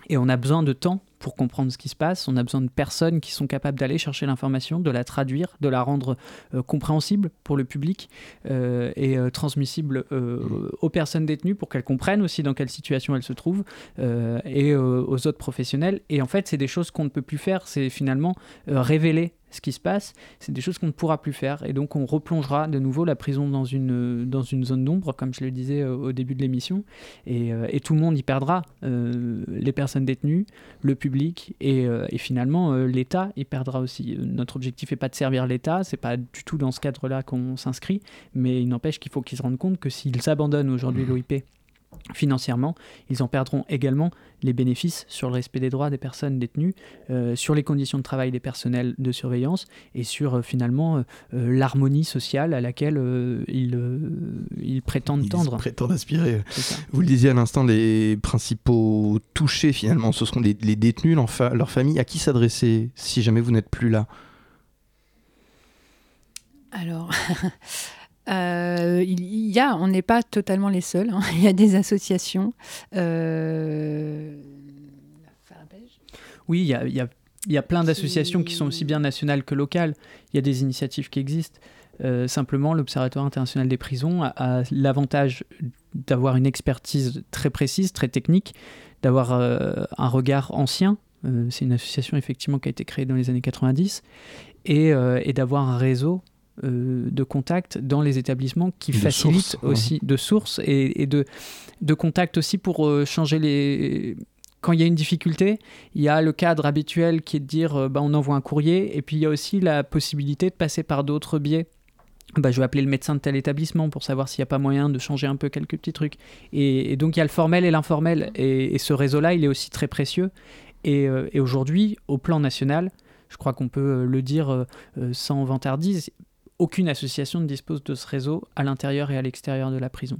Speaker 4: Et on a besoin de temps pour comprendre ce qui se passe. On a besoin de personnes qui sont capables d'aller chercher l'information, de la traduire, de la rendre euh, compréhensible pour le public euh, et euh, transmissible aux personnes détenues pour qu'elles comprennent aussi dans quelle situation elles se trouvent et aux autres professionnels. Et en fait, c'est des choses qu'on ne peut plus faire. C'est finalement révéler ce qui se passe, c'est des choses qu'on ne pourra plus faire. Et donc on replongera de nouveau la prison dans une, dans une zone d'ombre, comme je le disais euh, au début de l'émission. Et, euh, et, tout le monde y perdra. Euh, les personnes détenues, le public et, et finalement l'État y perdra aussi. Notre objectif n'est pas de servir l'État, c'est pas du tout dans ce cadre-là qu'on s'inscrit, mais il n'empêche qu'il faut qu'ils se rendent compte que s'ils abandonnent aujourd'hui mmh. l'OIP financièrement, ils en perdront également les bénéfices sur le respect des droits des personnes détenues, euh, sur les conditions de travail des personnels de surveillance et sur euh, finalement euh, l'harmonie sociale à laquelle ils, ils, prétendent tendre.
Speaker 1: Ils prétendent aspirer. Vous le disiez à l'instant, les principaux touchés finalement, ce seront les, les détenus, leur, leur famille. À qui s'adresser si jamais vous n'êtes plus là?
Speaker 5: Alors... Euh, il y a, on n'est pas totalement les seuls. Hein. Il y a des associations. Euh,
Speaker 4: oui, il y a, y, y a, plein d'associations qui sont aussi bien nationales que locales. Il y a des initiatives qui existent. Euh, simplement, l'Observatoire international des prisons a, l'avantage d'avoir une expertise très précise, très technique, d'avoir un regard ancien. C'est une association effectivement qui a été créée dans les années 90 et, et d'avoir un réseau euh, de contact dans les établissements qui facilitent aussi de sources et, de, de contact aussi pour euh, changer les quand il y a une difficulté, il y a le cadre habituel qui est de dire euh, bah, on envoie un courrier, et puis il y a aussi la possibilité de passer par d'autres biais. Bah, je vais appeler le médecin de tel établissement pour savoir s'il n'y a pas moyen de changer un peu quelques petits trucs. Et, donc il y a le formel et l'informel, et, ce réseau-là, il est aussi très précieux. Et, et aujourd'hui, au plan national, je crois qu'on peut le dire sans vantardise, aucune association ne dispose de ce réseau à l'intérieur et à l'extérieur de la prison.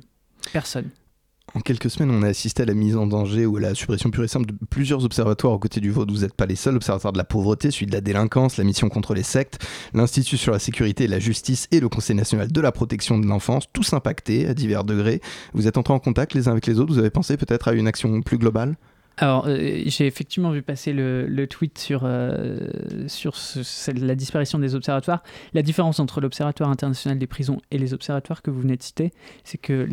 Speaker 4: Personne.
Speaker 1: En quelques semaines, on a assisté à la mise en danger ou à la suppression pure et simple de plusieurs observatoires aux côtés du vote. Vous n'êtes pas les seuls. L'Observatoire de la pauvreté, celui de la délinquance, la mission contre les sectes, l'Institut sur la sécurité et la justice et le Conseil national de la protection de l'enfance, tous impactés à divers degrés. Vous êtes entrés en contact les uns avec les autres. Vous avez pensé peut-être à une action plus globale?
Speaker 4: Alors, euh, j'ai effectivement vu passer le, tweet sur, euh, la disparition des observatoires. La différence entre l'Observatoire international des prisons et les observatoires que vous venez de citer, c'est que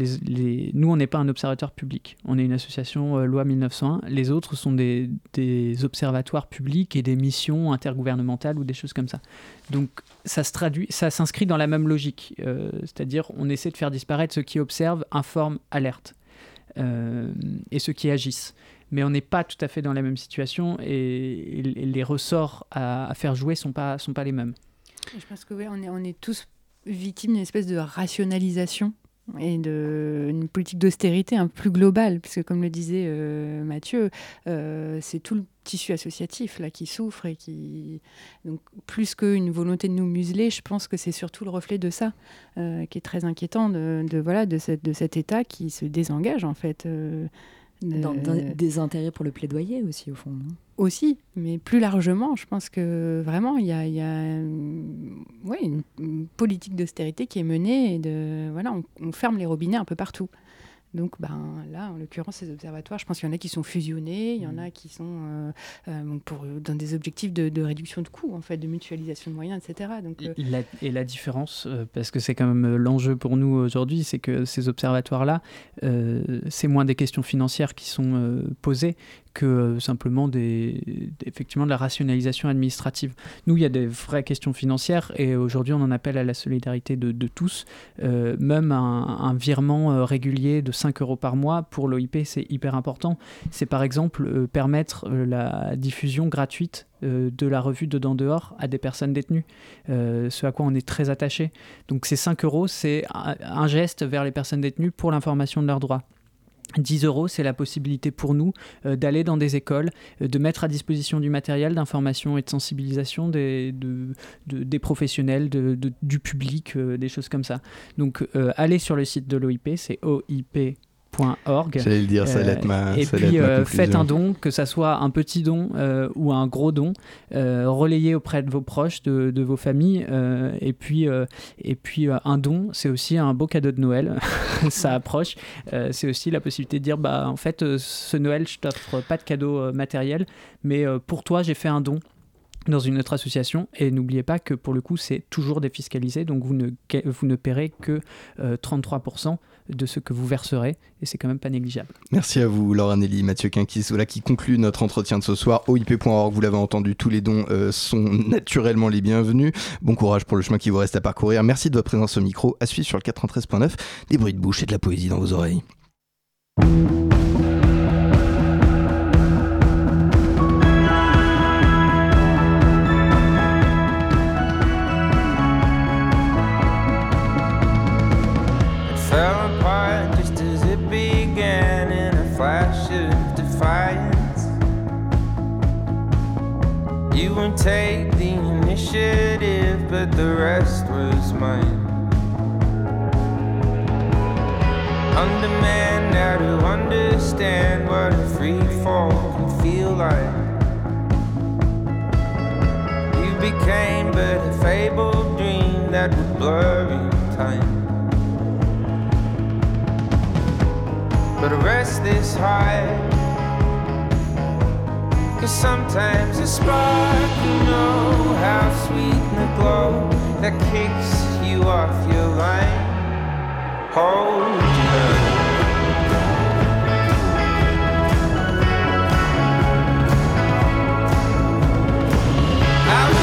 Speaker 4: nous, on n'est pas un observatoire public. On est une association euh, loi 1901. Les autres sont des, des, observatoires publics et des missions intergouvernementales ou des choses comme ça. Donc, ça se traduit, ça s'inscrit dans la même logique. C'est-à-dire, on essaie de faire disparaître ceux qui observent, informent, alertent. et ceux qui agissent mais on n'est pas tout à fait dans la même situation et, les ressorts à, faire jouer sont pas sont pas les mêmes.
Speaker 5: Je pense que oui, on est on est tous victimes d'une espèce de rationalisation et d'une politique d'austérité un plus globale, puisque comme le disait euh, Mathieu, euh, c'est tout le tissu associatif là qui souffre et qui donc plus qu'une volonté de nous museler, je pense que c'est surtout le reflet de ça euh, qui est très inquiétant de, de voilà de, cette, de cet État qui se désengage en fait
Speaker 3: des intérêts pour le plaidoyer aussi, au fond.
Speaker 5: aussi, mais plus largement, je pense que vraiment, il y a, y a ouais, une, politique d'austérité qui est menée et de, voilà, on, ferme les robinets un peu partout. Donc ben, là, en l'occurrence, ces observatoires, je pense qu'il y en a qui sont fusionnés, il y en a qui sont euh, euh, pour, dans des objectifs de, réduction de coûts, en fait, de mutualisation de moyens, etc. Donc,
Speaker 4: euh, et, la, différence, parce que c'est quand même l'enjeu pour nous aujourd'hui, c'est que ces observatoires-là, c'est moins des questions financières qui sont posées que euh, simplement effectivement de la rationalisation administrative. Nous, il y a des vraies questions financières et aujourd'hui, on en appelle à la solidarité de, de tous. Euh, même un, virement euh, régulier de 5 euros par mois pour l'OIP, c'est hyper important. C'est par exemple permettre la diffusion gratuite de la revue Dedans Dehors à des personnes détenues, ce à quoi on est très attaché. Donc ces 5 euros, c'est un geste vers les personnes détenues pour l'information de leurs droits. 10 euros, c'est la possibilité pour nous euh, d'aller dans des écoles, euh, de mettre à disposition du matériel d'information et de sensibilisation des, de- de- des professionnels, du public, euh, des choses comme ça. Donc, allez sur le site de l'OIP, c'est oip.org.
Speaker 1: J'allais le dire, ça allait être ma-
Speaker 4: Et
Speaker 1: ça
Speaker 4: puis, euh, faites un don, que ça soit un petit don euh, ou un gros don, euh, relayez auprès de vos proches, de, de vos familles. euh, et puis, euh, et puis euh, un don, c'est aussi un beau cadeau de Noël. ça approche. Euh, c'est aussi la possibilité de dire bah, en fait, euh, ce Noël, je t'offre pas de cadeau euh, matériel, mais euh, pour toi, j'ai fait un don dans une autre association et n'oubliez pas que pour le coup c'est toujours défiscalisé donc vous ne, vous ne paierez que euh, 33% de ce que vous verserez et c'est quand même pas négligeable.
Speaker 1: Merci à vous, Laura Nelly, Mathieu Quinkis, voilà qui conclut notre entretien de ce soir. OIP.org, vous l'avez entendu, tous les dons euh, sont naturellement les bienvenus. Bon courage pour le chemin qui vous reste à parcourir. Merci de votre présence au micro. À suivre sur le 93.9, des bruits de bouche et de la poésie dans vos oreilles.
Speaker 8: Rest was mine. Undermanned now to understand what a free fall can feel like. You became but a fabled dream that would blur in time. but rest is high. Cause sometimes a spark, you know how sweet the glow that kicks you off your line. Hold you I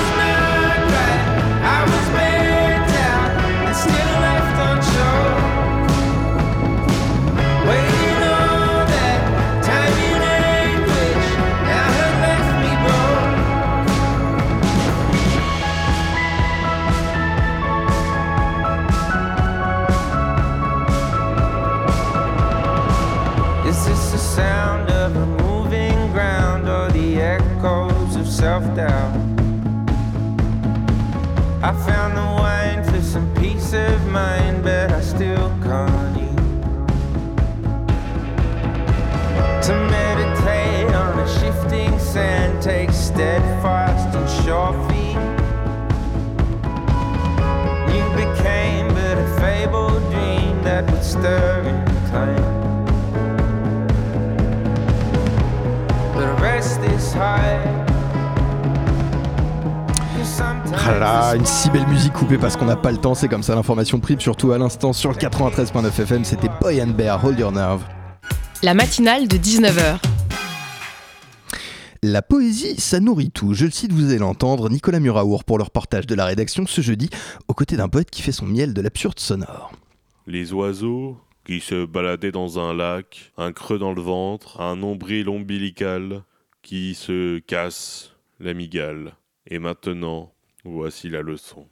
Speaker 1: Ah là une si belle musique coupée parce qu'on n'a pas le temps, c'est comme ça l'information prime, surtout à l'instant sur le 93.9 FM, c'était Boy and Bear, Hold Your Nerve.
Speaker 7: La matinale de 19h.
Speaker 1: La poésie, ça nourrit tout. Je le cite, vous allez l'entendre, Nicolas Muraour pour le reportage de la rédaction ce jeudi, aux côtés d'un poète qui fait son miel de l'absurde sonore.
Speaker 9: Les oiseaux qui se baladaient dans un lac, un creux dans le ventre, un nombril ombilical qui se casse l'amygale. Et maintenant, voici la leçon.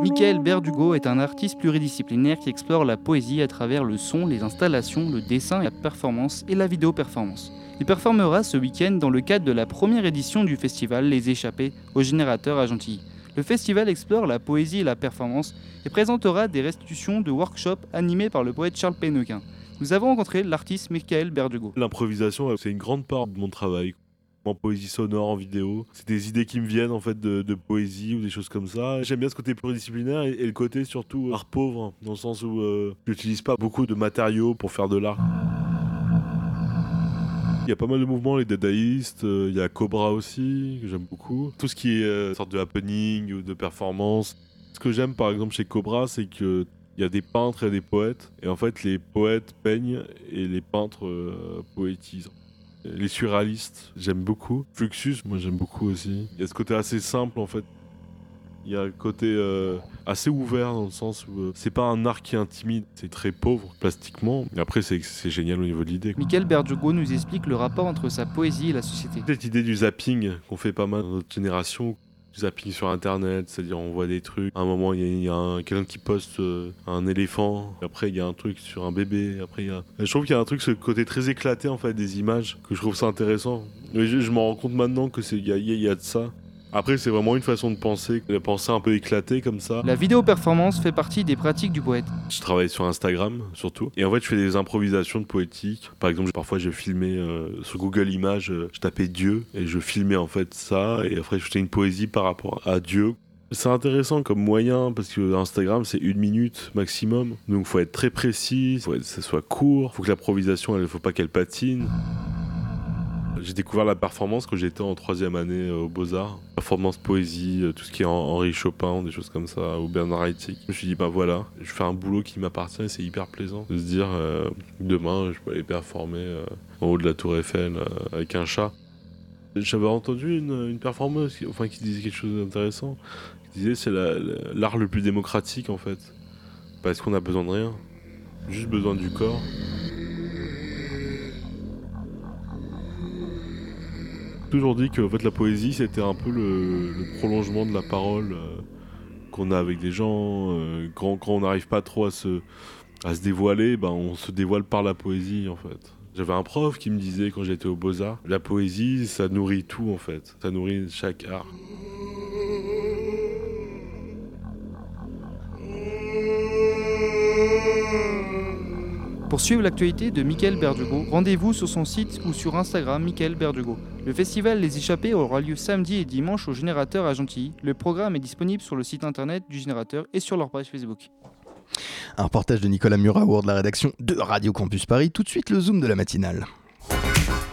Speaker 10: Michael Berdugo est un artiste pluridisciplinaire qui explore la poésie à travers le son, les installations, le dessin, la performance et la vidéo-performance. Il performera ce week-end dans le cadre de la première édition du festival Les Échappés au Générateur à Gentilly. Le festival explore la poésie et la performance et présentera des restitutions de workshops animés par le poète Charles Pénequin. Nous avons rencontré l'artiste Michael Berdugo.
Speaker 9: L'improvisation, c'est une grande part de mon travail. En poésie sonore, en vidéo, c'est des idées qui me viennent en fait de, poésie ou des choses comme ça. J'aime bien ce côté pluridisciplinaire et, le côté surtout art pauvre, dans le sens où euh, j'utilise pas beaucoup de matériaux pour faire de l'art. Il y a pas mal de mouvements, les dadaïstes, euh, il y a Cobra aussi, que j'aime beaucoup. Tout ce qui est euh, sorte de happening ou de performance. Ce que j'aime par exemple chez Cobra, c'est que il y a des peintres et des poètes. Et en fait, les poètes peignent et les peintres euh, poétisent. Les surréalistes, j'aime beaucoup. Fluxus, moi j'aime beaucoup aussi. Il y a ce côté assez simple en fait. Il y a un côté euh, assez ouvert dans le sens où euh, c'est pas un art qui intimide, c'est très pauvre plastiquement. Et après, c'est génial au niveau de l'idée.
Speaker 10: Michael Berdugo nous explique le rapport entre sa poésie et la société.
Speaker 9: Cette idée du zapping qu'on fait pas mal dans notre génération, zapping sur internet, c'est-à-dire on voit des trucs. À un moment, il y a, quelqu'un qui poste euh, un éléphant, après il y a un truc sur un bébé, après il y a. Je trouve qu'il y a un truc, ce côté très éclaté en fait des images, que je trouve ça intéressant. Mais je, je me rends compte maintenant que c'est il y y a de ça. Après, c'est vraiment une façon de penser, de penser un peu éclatée comme ça.
Speaker 10: La vidéo performance fait partie des pratiques du poète.
Speaker 9: Je travaille sur Instagram surtout. Et en fait, je fais des improvisations de poétique. Par exemple, parfois, je filmais euh, sur Google Images, euh, je tapais Dieu et je filmais en fait ça. Et après, je faisais une poésie par rapport à Dieu. C'est intéressant comme moyen parce que Instagram c'est une minute maximum, donc faut être très précis, faut que ça soit court, faut que l'improvisation, il faut pas qu'elle patine. J'ai découvert la performance quand j'étais en troisième année euh, aux Beaux-Arts. Performance, poésie, euh, tout ce qui est en- Henri Chopin, des choses comme ça, ou Bernard Haitink. Je me suis dit, bah voilà, je fais un boulot qui m'appartient et c'est hyper plaisant de se dire, euh, demain, je peux aller performer euh, en haut de la Tour Eiffel euh, avec un chat. J'avais entendu une, une performance qui- enfin, qui disait quelque chose d'intéressant. Qui disait, c'est la- la- l'art le plus démocratique en fait. Parce qu'on a besoin de rien, juste besoin du corps. Toujours dit que en fait, la poésie c'était un peu le, prolongement de la parole euh, qu'on a avec des gens. euh, quand, quand on n'arrive pas trop à se, à se dévoiler, ben, on se dévoile par la poésie en fait. J'avais un prof qui me disait quand j'étais au Beaux-Arts, la poésie ça nourrit tout en fait, ça nourrit chaque art.
Speaker 10: Pour suivre l'actualité de Michael Berdugo, rendez-vous sur son site ou sur Instagram Michael Berdugo. Le festival Les Échappés aura lieu samedi et dimanche au Générateur à Gentilly. Le programme est disponible sur le site internet du Générateur et sur leur page Facebook.
Speaker 1: Un reportage de Nicolas Muraour de la rédaction de Radio Campus Paris. Tout de suite, le zoom de la matinale.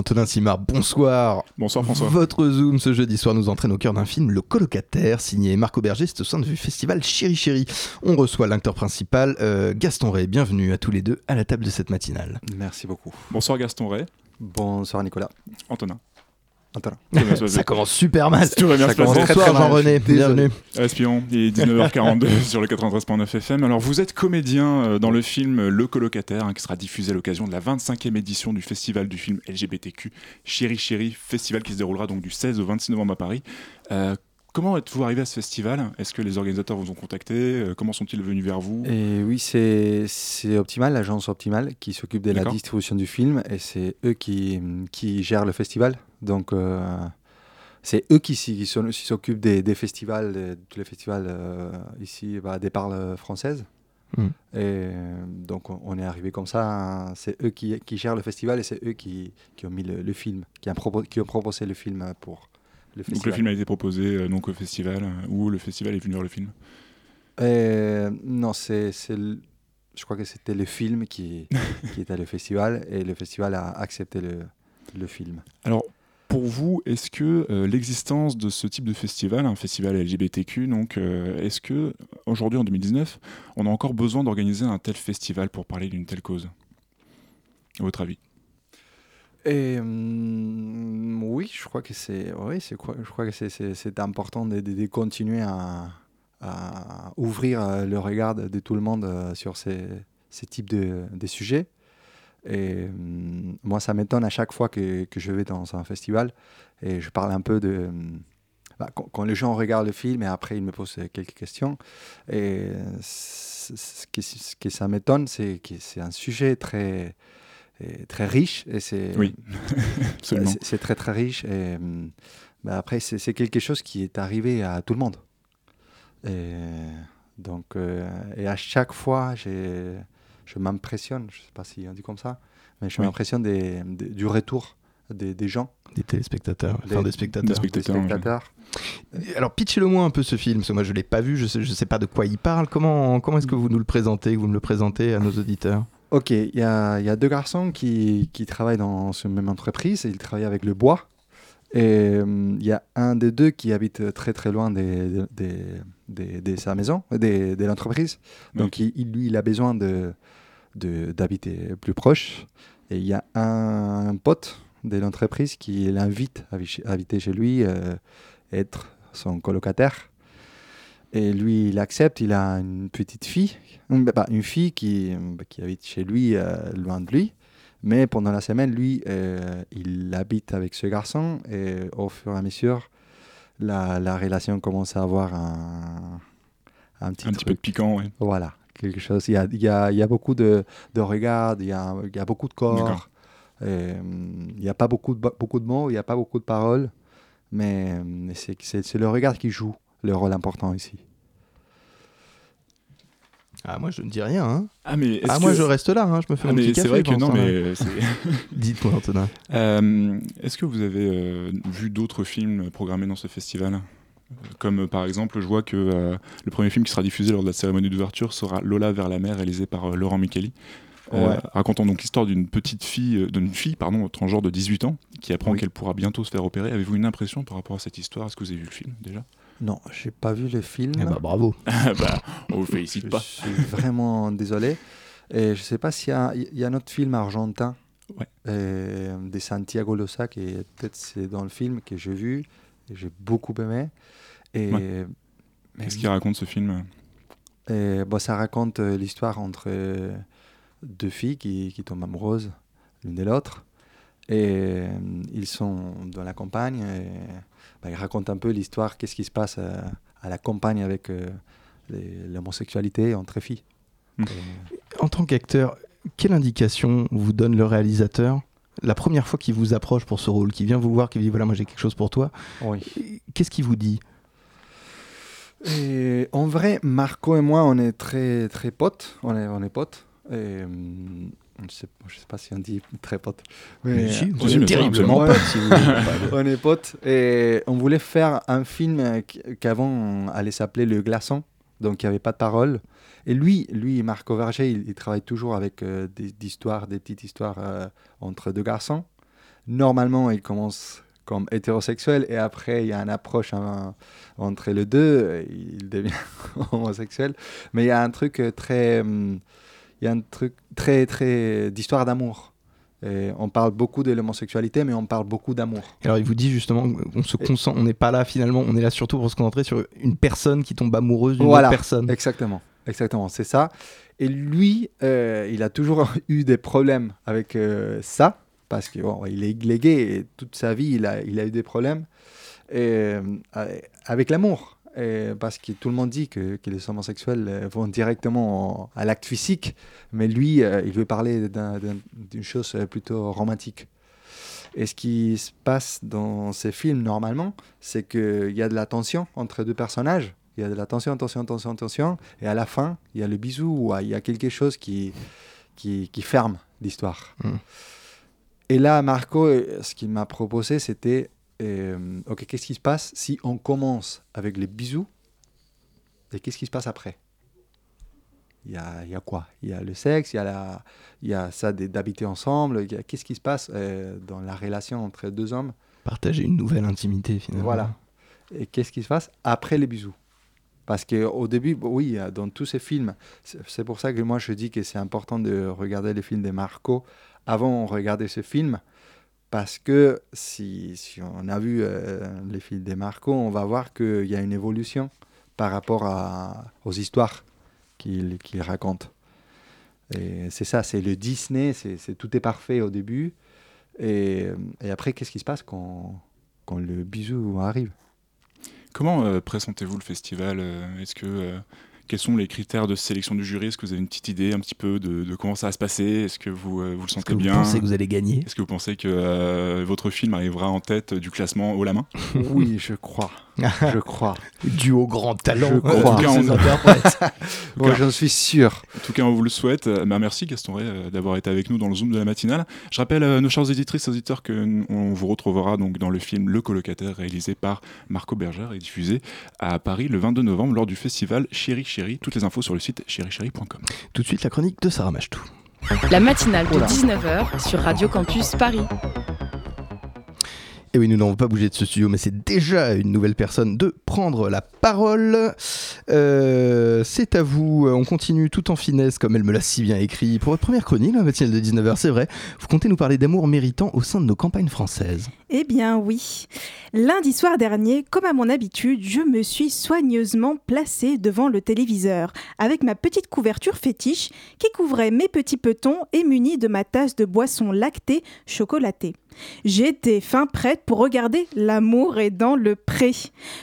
Speaker 1: Antonin Simard, bonsoir.
Speaker 11: Bonsoir François.
Speaker 1: Votre Zoom ce jeudi soir nous entraîne au cœur d'un film, Le Colocataire, signé Marco Berger, c'est au sein du festival Chéri Chéri. On reçoit l'acteur principal, euh, Gaston Ray. Bienvenue à tous les deux à la table de cette matinale.
Speaker 11: Merci beaucoup. Bonsoir Gaston Ray.
Speaker 12: Bonsoir Nicolas.
Speaker 11: Antonin.
Speaker 1: Ça commence super mal.
Speaker 11: Tout va bien
Speaker 1: Ça
Speaker 11: se passer.
Speaker 1: commence très, très mal. Jean-René, bienvenue.
Speaker 11: Espion, il est 19h42 sur le 93.9 FM. Alors vous êtes comédien euh, dans le film Le Colocataire, hein, qui sera diffusé à l'occasion de la 25e édition du festival du film LGBTQ Chéri Chéri, festival qui se déroulera donc du 16 au 26 novembre à Paris. Euh, Comment êtes-vous arrivé à ce festival? Est-ce que les organisateurs vous ont contacté? Euh, Comment sont-ils venus vers vous?
Speaker 12: Et oui, c'est c'est Optimal, l'agence Optimal, qui s'occupe de la distribution du film et c'est eux qui, qui gèrent le festival. Donc, euh, c'est eux qui, s'occupent des, des festivals, de tous les festivals euh, ici, bah, des parles françaises.
Speaker 1: Mm.
Speaker 12: Et donc, on, on est arrivé comme ça. hein. C'est eux qui, qui gèrent le festival et c'est eux qui, qui ont mis le, le film, qui ont, propo- qui ont proposé le film pour le.
Speaker 11: Donc le film a été proposé euh, donc au festival, euh, ou le festival est venu vers le film
Speaker 12: Euh, non, c'est, je crois que c'était le film qui, qui était le festival et le festival a accepté le, le film.
Speaker 11: Alors, pour vous, est-ce que euh, l'existence de ce type de festival, un festival LGBTQ, donc, euh, est-ce que aujourd'hui en 2019, on a encore besoin d'organiser un tel festival pour parler d'une telle cause? À votre avis?
Speaker 12: Et oui, je crois que c'est, oui, c'est je crois que c'est, important de, de- continuer à, à ouvrir euh, le regard de, tout le monde euh, sur ces, ces types de, sujets. Et moi, ça m'étonne à chaque fois que, que je vais dans un festival et je parle un peu de. bah, quand, quand les gens regardent le film et après ils me posent quelques questions. Et ce qui ça m'étonne, c'est que c'est un sujet très, très riche. Et c'est,
Speaker 11: Oui, absolument.
Speaker 12: c'est- très très riche. Et hum, bah, après, c'est quelque chose qui est arrivé à tout le monde. Et donc, euh, et à chaque fois, je m'impressionne, je ne sais pas si on dit comme ça, mais je
Speaker 1: Oui.
Speaker 12: m'impressionne des- des- du retour des, des gens.
Speaker 1: Des téléspectateurs, enfin des spectateurs.
Speaker 12: Des spectateurs.
Speaker 1: Alors pitchez-le-moi un peu ce film, parce que moi je l'ai pas vu, je sais, je sais pas de quoi il parle. Comment, comment est-ce que vous nous le présentez, que vous me le présentez à nos auditeurs?
Speaker 12: Ok, il y a, il y a deux garçons qui, qui travaillent dans cette même entreprise. Ils travaillent avec le bois. Et hum, il y a un des deux qui habite très très loin de, de sa maison, de, l'entreprise. Donc il, il- lui, il a besoin d'habiter plus proche. Et il y a un, un pote de l'entreprise qui l'invite à, vi- à habiter chez lui, euh, être son colocataire. Et lui, il accepte. Il a une petite fille, une, bah, une fille qui, qui habite chez lui, euh, loin de lui. Mais pendant la semaine, lui, euh, il habite avec ce garçon. Et au fur et à mesure, la, la relation commence à avoir un, un petit,
Speaker 11: Un petit peu de piquant.
Speaker 12: Voilà, quelque chose. Il y a, il y a, il y a beaucoup de, de regards, il y a, il y a beaucoup de corps. Et, il n'y a pas beaucoup de, beaucoup de mots, il n'y a pas beaucoup de paroles. Mais c'est le regard qui joue le rôle important ici.
Speaker 1: Ah, moi, je ne dis rien. Hein.
Speaker 11: Ah, mais est-ce
Speaker 1: ah, moi,
Speaker 11: que-
Speaker 1: je reste là. hein, Je me fais
Speaker 11: Ah,
Speaker 1: mon
Speaker 11: mais
Speaker 1: petit
Speaker 11: c'est
Speaker 1: café.
Speaker 11: vrai que non, mais c'est-
Speaker 1: Dites-moi, Antonin.
Speaker 11: Euh, Est-ce que vous avez euh, vu d'autres films programmés dans ce festival? Euh, Comme euh, par exemple, je vois que euh, le premier film qui sera diffusé lors de la cérémonie d'ouverture sera Lola vers la mer, réalisé par euh, Laurent Micheli. Euh,
Speaker 12: Ouais.
Speaker 11: racontant donc l'histoire d'une petite fille, euh, d'une fille pardon, transgenre de 18 ans, qui apprend
Speaker 12: Oui.
Speaker 11: qu'elle pourra bientôt se faire opérer. Avez-vous une impression par rapport à cette histoire? Est-ce que vous avez vu le film déjà?
Speaker 12: Non, j'ai pas vu le film.
Speaker 1: Eh bah, bravo.
Speaker 11: bah, On vous félicite
Speaker 12: Je
Speaker 11: pas.
Speaker 12: suis vraiment désolé. Et je sais pas s'il y a, il y a un autre film argentin euh, de Santiago Losa qui est peut-être c'est dans le film que j'ai vu et j'ai beaucoup aimé. Et
Speaker 11: Ouais.
Speaker 12: mais-
Speaker 11: Qu'est-ce qu'il raconte ce film?
Speaker 12: Et, bon, ça raconte euh, l'histoire entre euh, deux filles qui, qui tombent amoureuses l'une de l'autre. Et euh, ils sont dans la campagne. Et, bah, ils racontent un peu l'histoire, qu'est-ce qui se passe euh, à la campagne avec euh, l'homosexualité entre filles.
Speaker 1: En tant qu'acteur, quelle indication vous donne le réalisateur la première fois qu'il vous approche pour ce rôle, qui vient vous voir, qui vous dit voilà, moi j'ai quelque chose pour toi
Speaker 12: Oui.
Speaker 1: Qu'est-ce qu'il vous dit?
Speaker 12: Et en vrai, Marco et moi, on est très, très potes. On est, on est potes. Et, hum, je ne sais, pas si on dit très potes.
Speaker 1: Mais si, vous
Speaker 12: on est
Speaker 1: terriblement potes, si
Speaker 12: on est potes. Et on voulait faire un film euh, qui- qu'avant allait s'appeler Le Glaçon. Donc il n'y avait pas de parole. Et lui, lui Marco Verger, il, il travaille toujours avec euh, des, des histoires, des petites histoires euh, entre deux garçons. Normalement, il commence comme hétérosexuel et après, il y a une approche hein, entre les deux. euh, Il devient homosexuel. Mais il y a un truc euh, très. hum, Il y a un truc très, très d'histoire d'amour. Et on parle beaucoup de l'homosexualité, mais on parle beaucoup d'amour.
Speaker 1: Alors il vous dit justement, on se concentre, on n'est pas là finalement, on est là surtout pour se concentrer sur une personne qui tombe amoureuse d'une
Speaker 12: Voilà,
Speaker 1: autre personne.
Speaker 12: Exactement, exactement, c'est ça. Et lui, euh, il a toujours eu des problèmes avec euh, ça, parce qu'il est gay et toute sa vie, il a, il a eu des problèmes et, euh, avec l'amour. Et parce que tout le monde dit que, que les homosexuels euh, vont directement en- à l'acte physique, mais lui, euh, il veut parler d'un- d'un- d'une chose euh, plutôt romantique. Et ce qui se passe dans ces films, normalement, c'est qu'il y a de la tension entre deux personnages. Il y a de la tension, tension, tension, tension. Et à la fin, il y a le bisou, ou il y a quelque chose qui, qui, qui ferme l'histoire.
Speaker 1: Mm.
Speaker 12: Et là, Marco, ce qu'il m'a proposé, c'était euh, Ok, qu'est-ce qui se passe si on commence avec les bisous Et qu'est-ce qui se passe après? Il y, a, il y a quoi? Il y a le sexe, il y a, la, il y a ça d'habiter ensemble. Qu'est-ce qui se passe euh, dans la relation entre deux hommes?
Speaker 1: Partager une nouvelle intimité finalement.
Speaker 12: Voilà. Et qu'est-ce qui se passe après les bisous? Parce qu'au début, oui, dans tous ces films, c'est c'est pour ça que moi je dis que c'est important de regarder les films de Marco avant de regarder ce film. Parce que si, si on a vu euh, les films de Marco, on va voir qu'il y a une évolution par rapport aux histoires qu'il qu'il raconte. Et c'est ça, c'est le Disney, c'est tout est parfait au début. Et, après, qu'est-ce qui se passe quand, quand le bisou arrive?
Speaker 11: Comment euh, présentez-vous le festival? Euh, Est-ce que quels sont les critères de sélection du jury? Est-ce que vous avez une petite idée un petit peu de, de comment ça va se passer? Est-ce que vous, euh, vous le sentez
Speaker 1: que vous
Speaker 11: bien?
Speaker 1: pensez que vous allez gagner?
Speaker 11: Est-ce que vous pensez que euh, votre film arrivera en tête du classement haut la main?
Speaker 12: Oui, je crois. Je crois.
Speaker 1: Dû au grand talent
Speaker 12: Je
Speaker 11: En
Speaker 12: crois.
Speaker 11: tout cas, on-. En cas-
Speaker 12: j'en suis sûr.
Speaker 11: En tout cas, on vous le souhaite. Bah, merci Gaston Ray euh, d'avoir été avec nous dans le Zoom de la matinale. Je rappelle nos chers éditrices et auditeurs qu'on vous retrouvera donc dans le film Le colocataire réalisé par Marco Berger et diffusé à Paris le 22 novembre lors du festival Chéri Chéri. Toutes les infos sur le site chérichéri.com.
Speaker 1: Tout de suite la chronique de Sarah Machtou.
Speaker 7: La matinale de
Speaker 1: Oula.
Speaker 7: 19h sur Radio Campus Paris.
Speaker 1: Et oui, nous n'avons pas bougé de ce studio, mais c'est déjà une nouvelle personne de prendre la parole. Euh, c'est à vous, on continue tout en finesse, comme elle me l'a si bien écrit. Pour votre première chronique, la matinale de 19h, c'est vrai, vous comptez nous parler d'amour méritant au sein de nos campagnes françaises.
Speaker 13: Eh bien oui. Lundi soir dernier, comme à mon habitude, je me suis soigneusement placée devant le téléviseur, avec ma petite couverture fétiche qui couvrait mes petits petons et munie de ma tasse de boisson lactée chocolatée. J'étais fin prête pour regarder L'amour est dans le pré.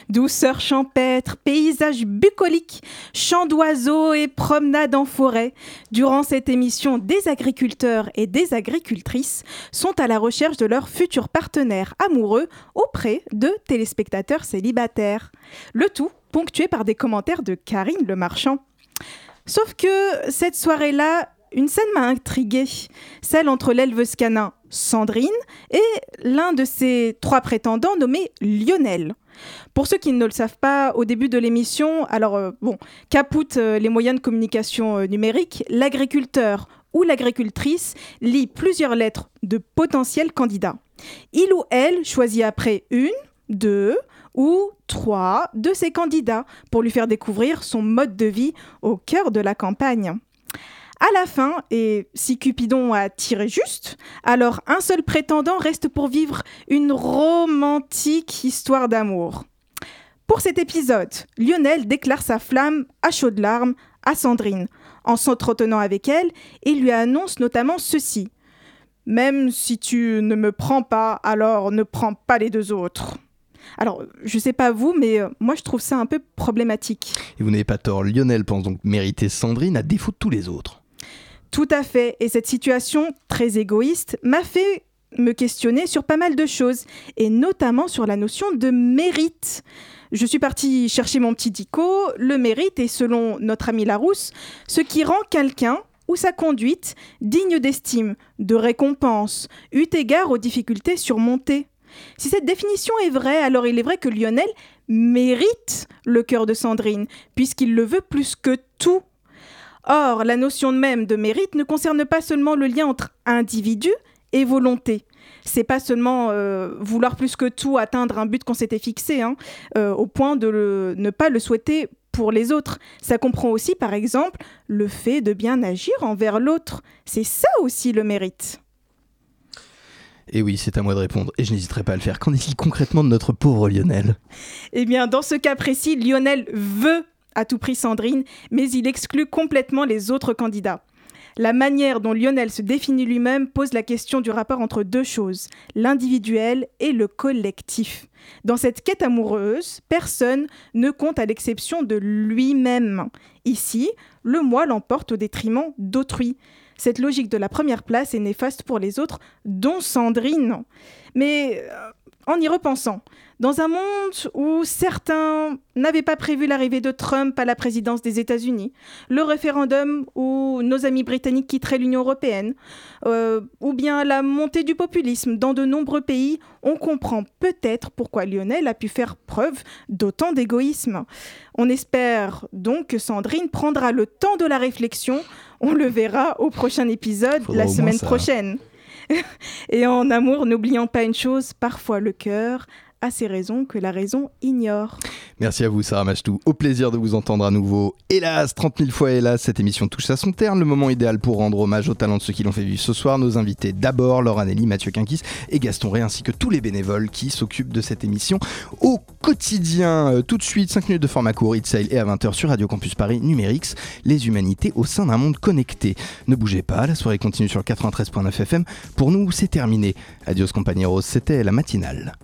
Speaker 13: Douceur champêtre, paysage bucolique, chants d'oiseaux et promenades en forêt. Durant cette émission, des agriculteurs et des agricultrices sont à la recherche de leurs futurs partenaires amoureux auprès de téléspectateurs célibataires. Le tout ponctué par des commentaires de Karine Le Marchand. Sauf que cette soirée-là, une scène m'a intriguée, celle entre l'éleveuse canin Sandrine et l'un de ses trois prétendants nommé Lionel. Pour ceux qui ne le savent pas, au début de l'émission, alors euh, bon, capoute euh, les moyens de communication euh, numérique, l'agriculteur ou l'agricultrice lit plusieurs lettres de potentiels candidats. Il ou elle choisit après une, deux ou trois de ces candidats pour lui faire découvrir son mode de vie au cœur de la campagne. À la fin, et si Cupidon a tiré juste, alors un seul prétendant reste pour vivre une romantique histoire d'amour. Pour cet épisode, Lionel déclare sa flamme à chaudes larmes à Sandrine, en s'entretenant avec elle, et lui annonce notamment ceci. Même si tu ne me prends pas, alors ne prends pas les deux autres. Alors, je sais pas vous, mais euh, moi je trouve ça un peu problématique.
Speaker 1: Et vous n'avez pas tort, Lionel pense donc mériter Sandrine à défaut de tous les autres.
Speaker 13: Tout à fait. Et cette situation très égoïste m'a fait me questionner sur pas mal de choses, et notamment sur la notion de mérite. Je suis partie chercher mon petit dico. Le mérite est, selon notre ami Larousse, ce qui rend quelqu'un ou sa conduite digne d'estime, de récompense, eu égard aux difficultés surmontées. Si cette définition est vraie, alors il est vrai que Lionel mérite le cœur de Sandrine, puisqu'il le veut plus que tout. Or, la notion même de mérite ne concerne pas seulement le lien entre individu et volonté. C'est pas seulement euh, vouloir plus que tout atteindre un but qu'on s'était fixé, hein, euh, au point de ne pas le souhaiter pour les autres. Ça comprend aussi, par exemple, le fait de bien agir envers l'autre. C'est ça aussi le mérite.
Speaker 1: Et oui, c'est à moi de répondre, et je n'hésiterai pas à le faire. Qu'en est-il concrètement de notre pauvre Lionel?
Speaker 13: Eh bien, dans ce cas précis, Lionel veut à tout prix Sandrine, mais il exclut complètement les autres candidats. La manière dont Lionel se définit lui-même pose la question du rapport entre deux choses, l'individuel et le collectif. Dans cette quête amoureuse, personne ne compte à l'exception de lui-même. Ici, le moi l'emporte au détriment d'autrui. Cette logique de la première place est néfaste pour les autres, dont Sandrine. Mais euh, en y repensant, dans un monde où certains n'avaient pas prévu l'arrivée de Trump à la présidence des États-Unis, le référendum où nos amis britanniques quitteraient l'Union européenne, euh, ou bien la montée du populisme dans de nombreux pays, on comprend peut-être pourquoi Lionel a pu faire preuve d'autant d'égoïsme. On espère donc que Sandrine prendra le temps de la réflexion. On le verra au prochain épisode
Speaker 1: Faudra
Speaker 13: la semaine prochaine. Et en amour, n'oublions pas une chose, parfois le cœur a ses raisons que la raison ignore.
Speaker 1: Merci à vous, Sarah Machtou. Au plaisir de vous entendre à nouveau. Hélas, 30 000 fois hélas, cette émission touche à son terme. Le moment idéal pour rendre hommage aux talents de ceux qui l'ont fait vivre ce soir. Nos invités d'abord, Laura Nelly, Mathieu Quinquis et Gaston Ré, ainsi que tous les bénévoles qui s'occupent de cette émission au quotidien. Euh, tout de suite, 5 minutes de format court, It's Sale et à 20h sur Radio Campus Paris, Numérix, les humanités au sein d'un monde connecté. Ne bougez pas, la soirée continue sur le 93.9 FM. Pour nous, c'est terminé. Adios compañeros, c'était la matinale.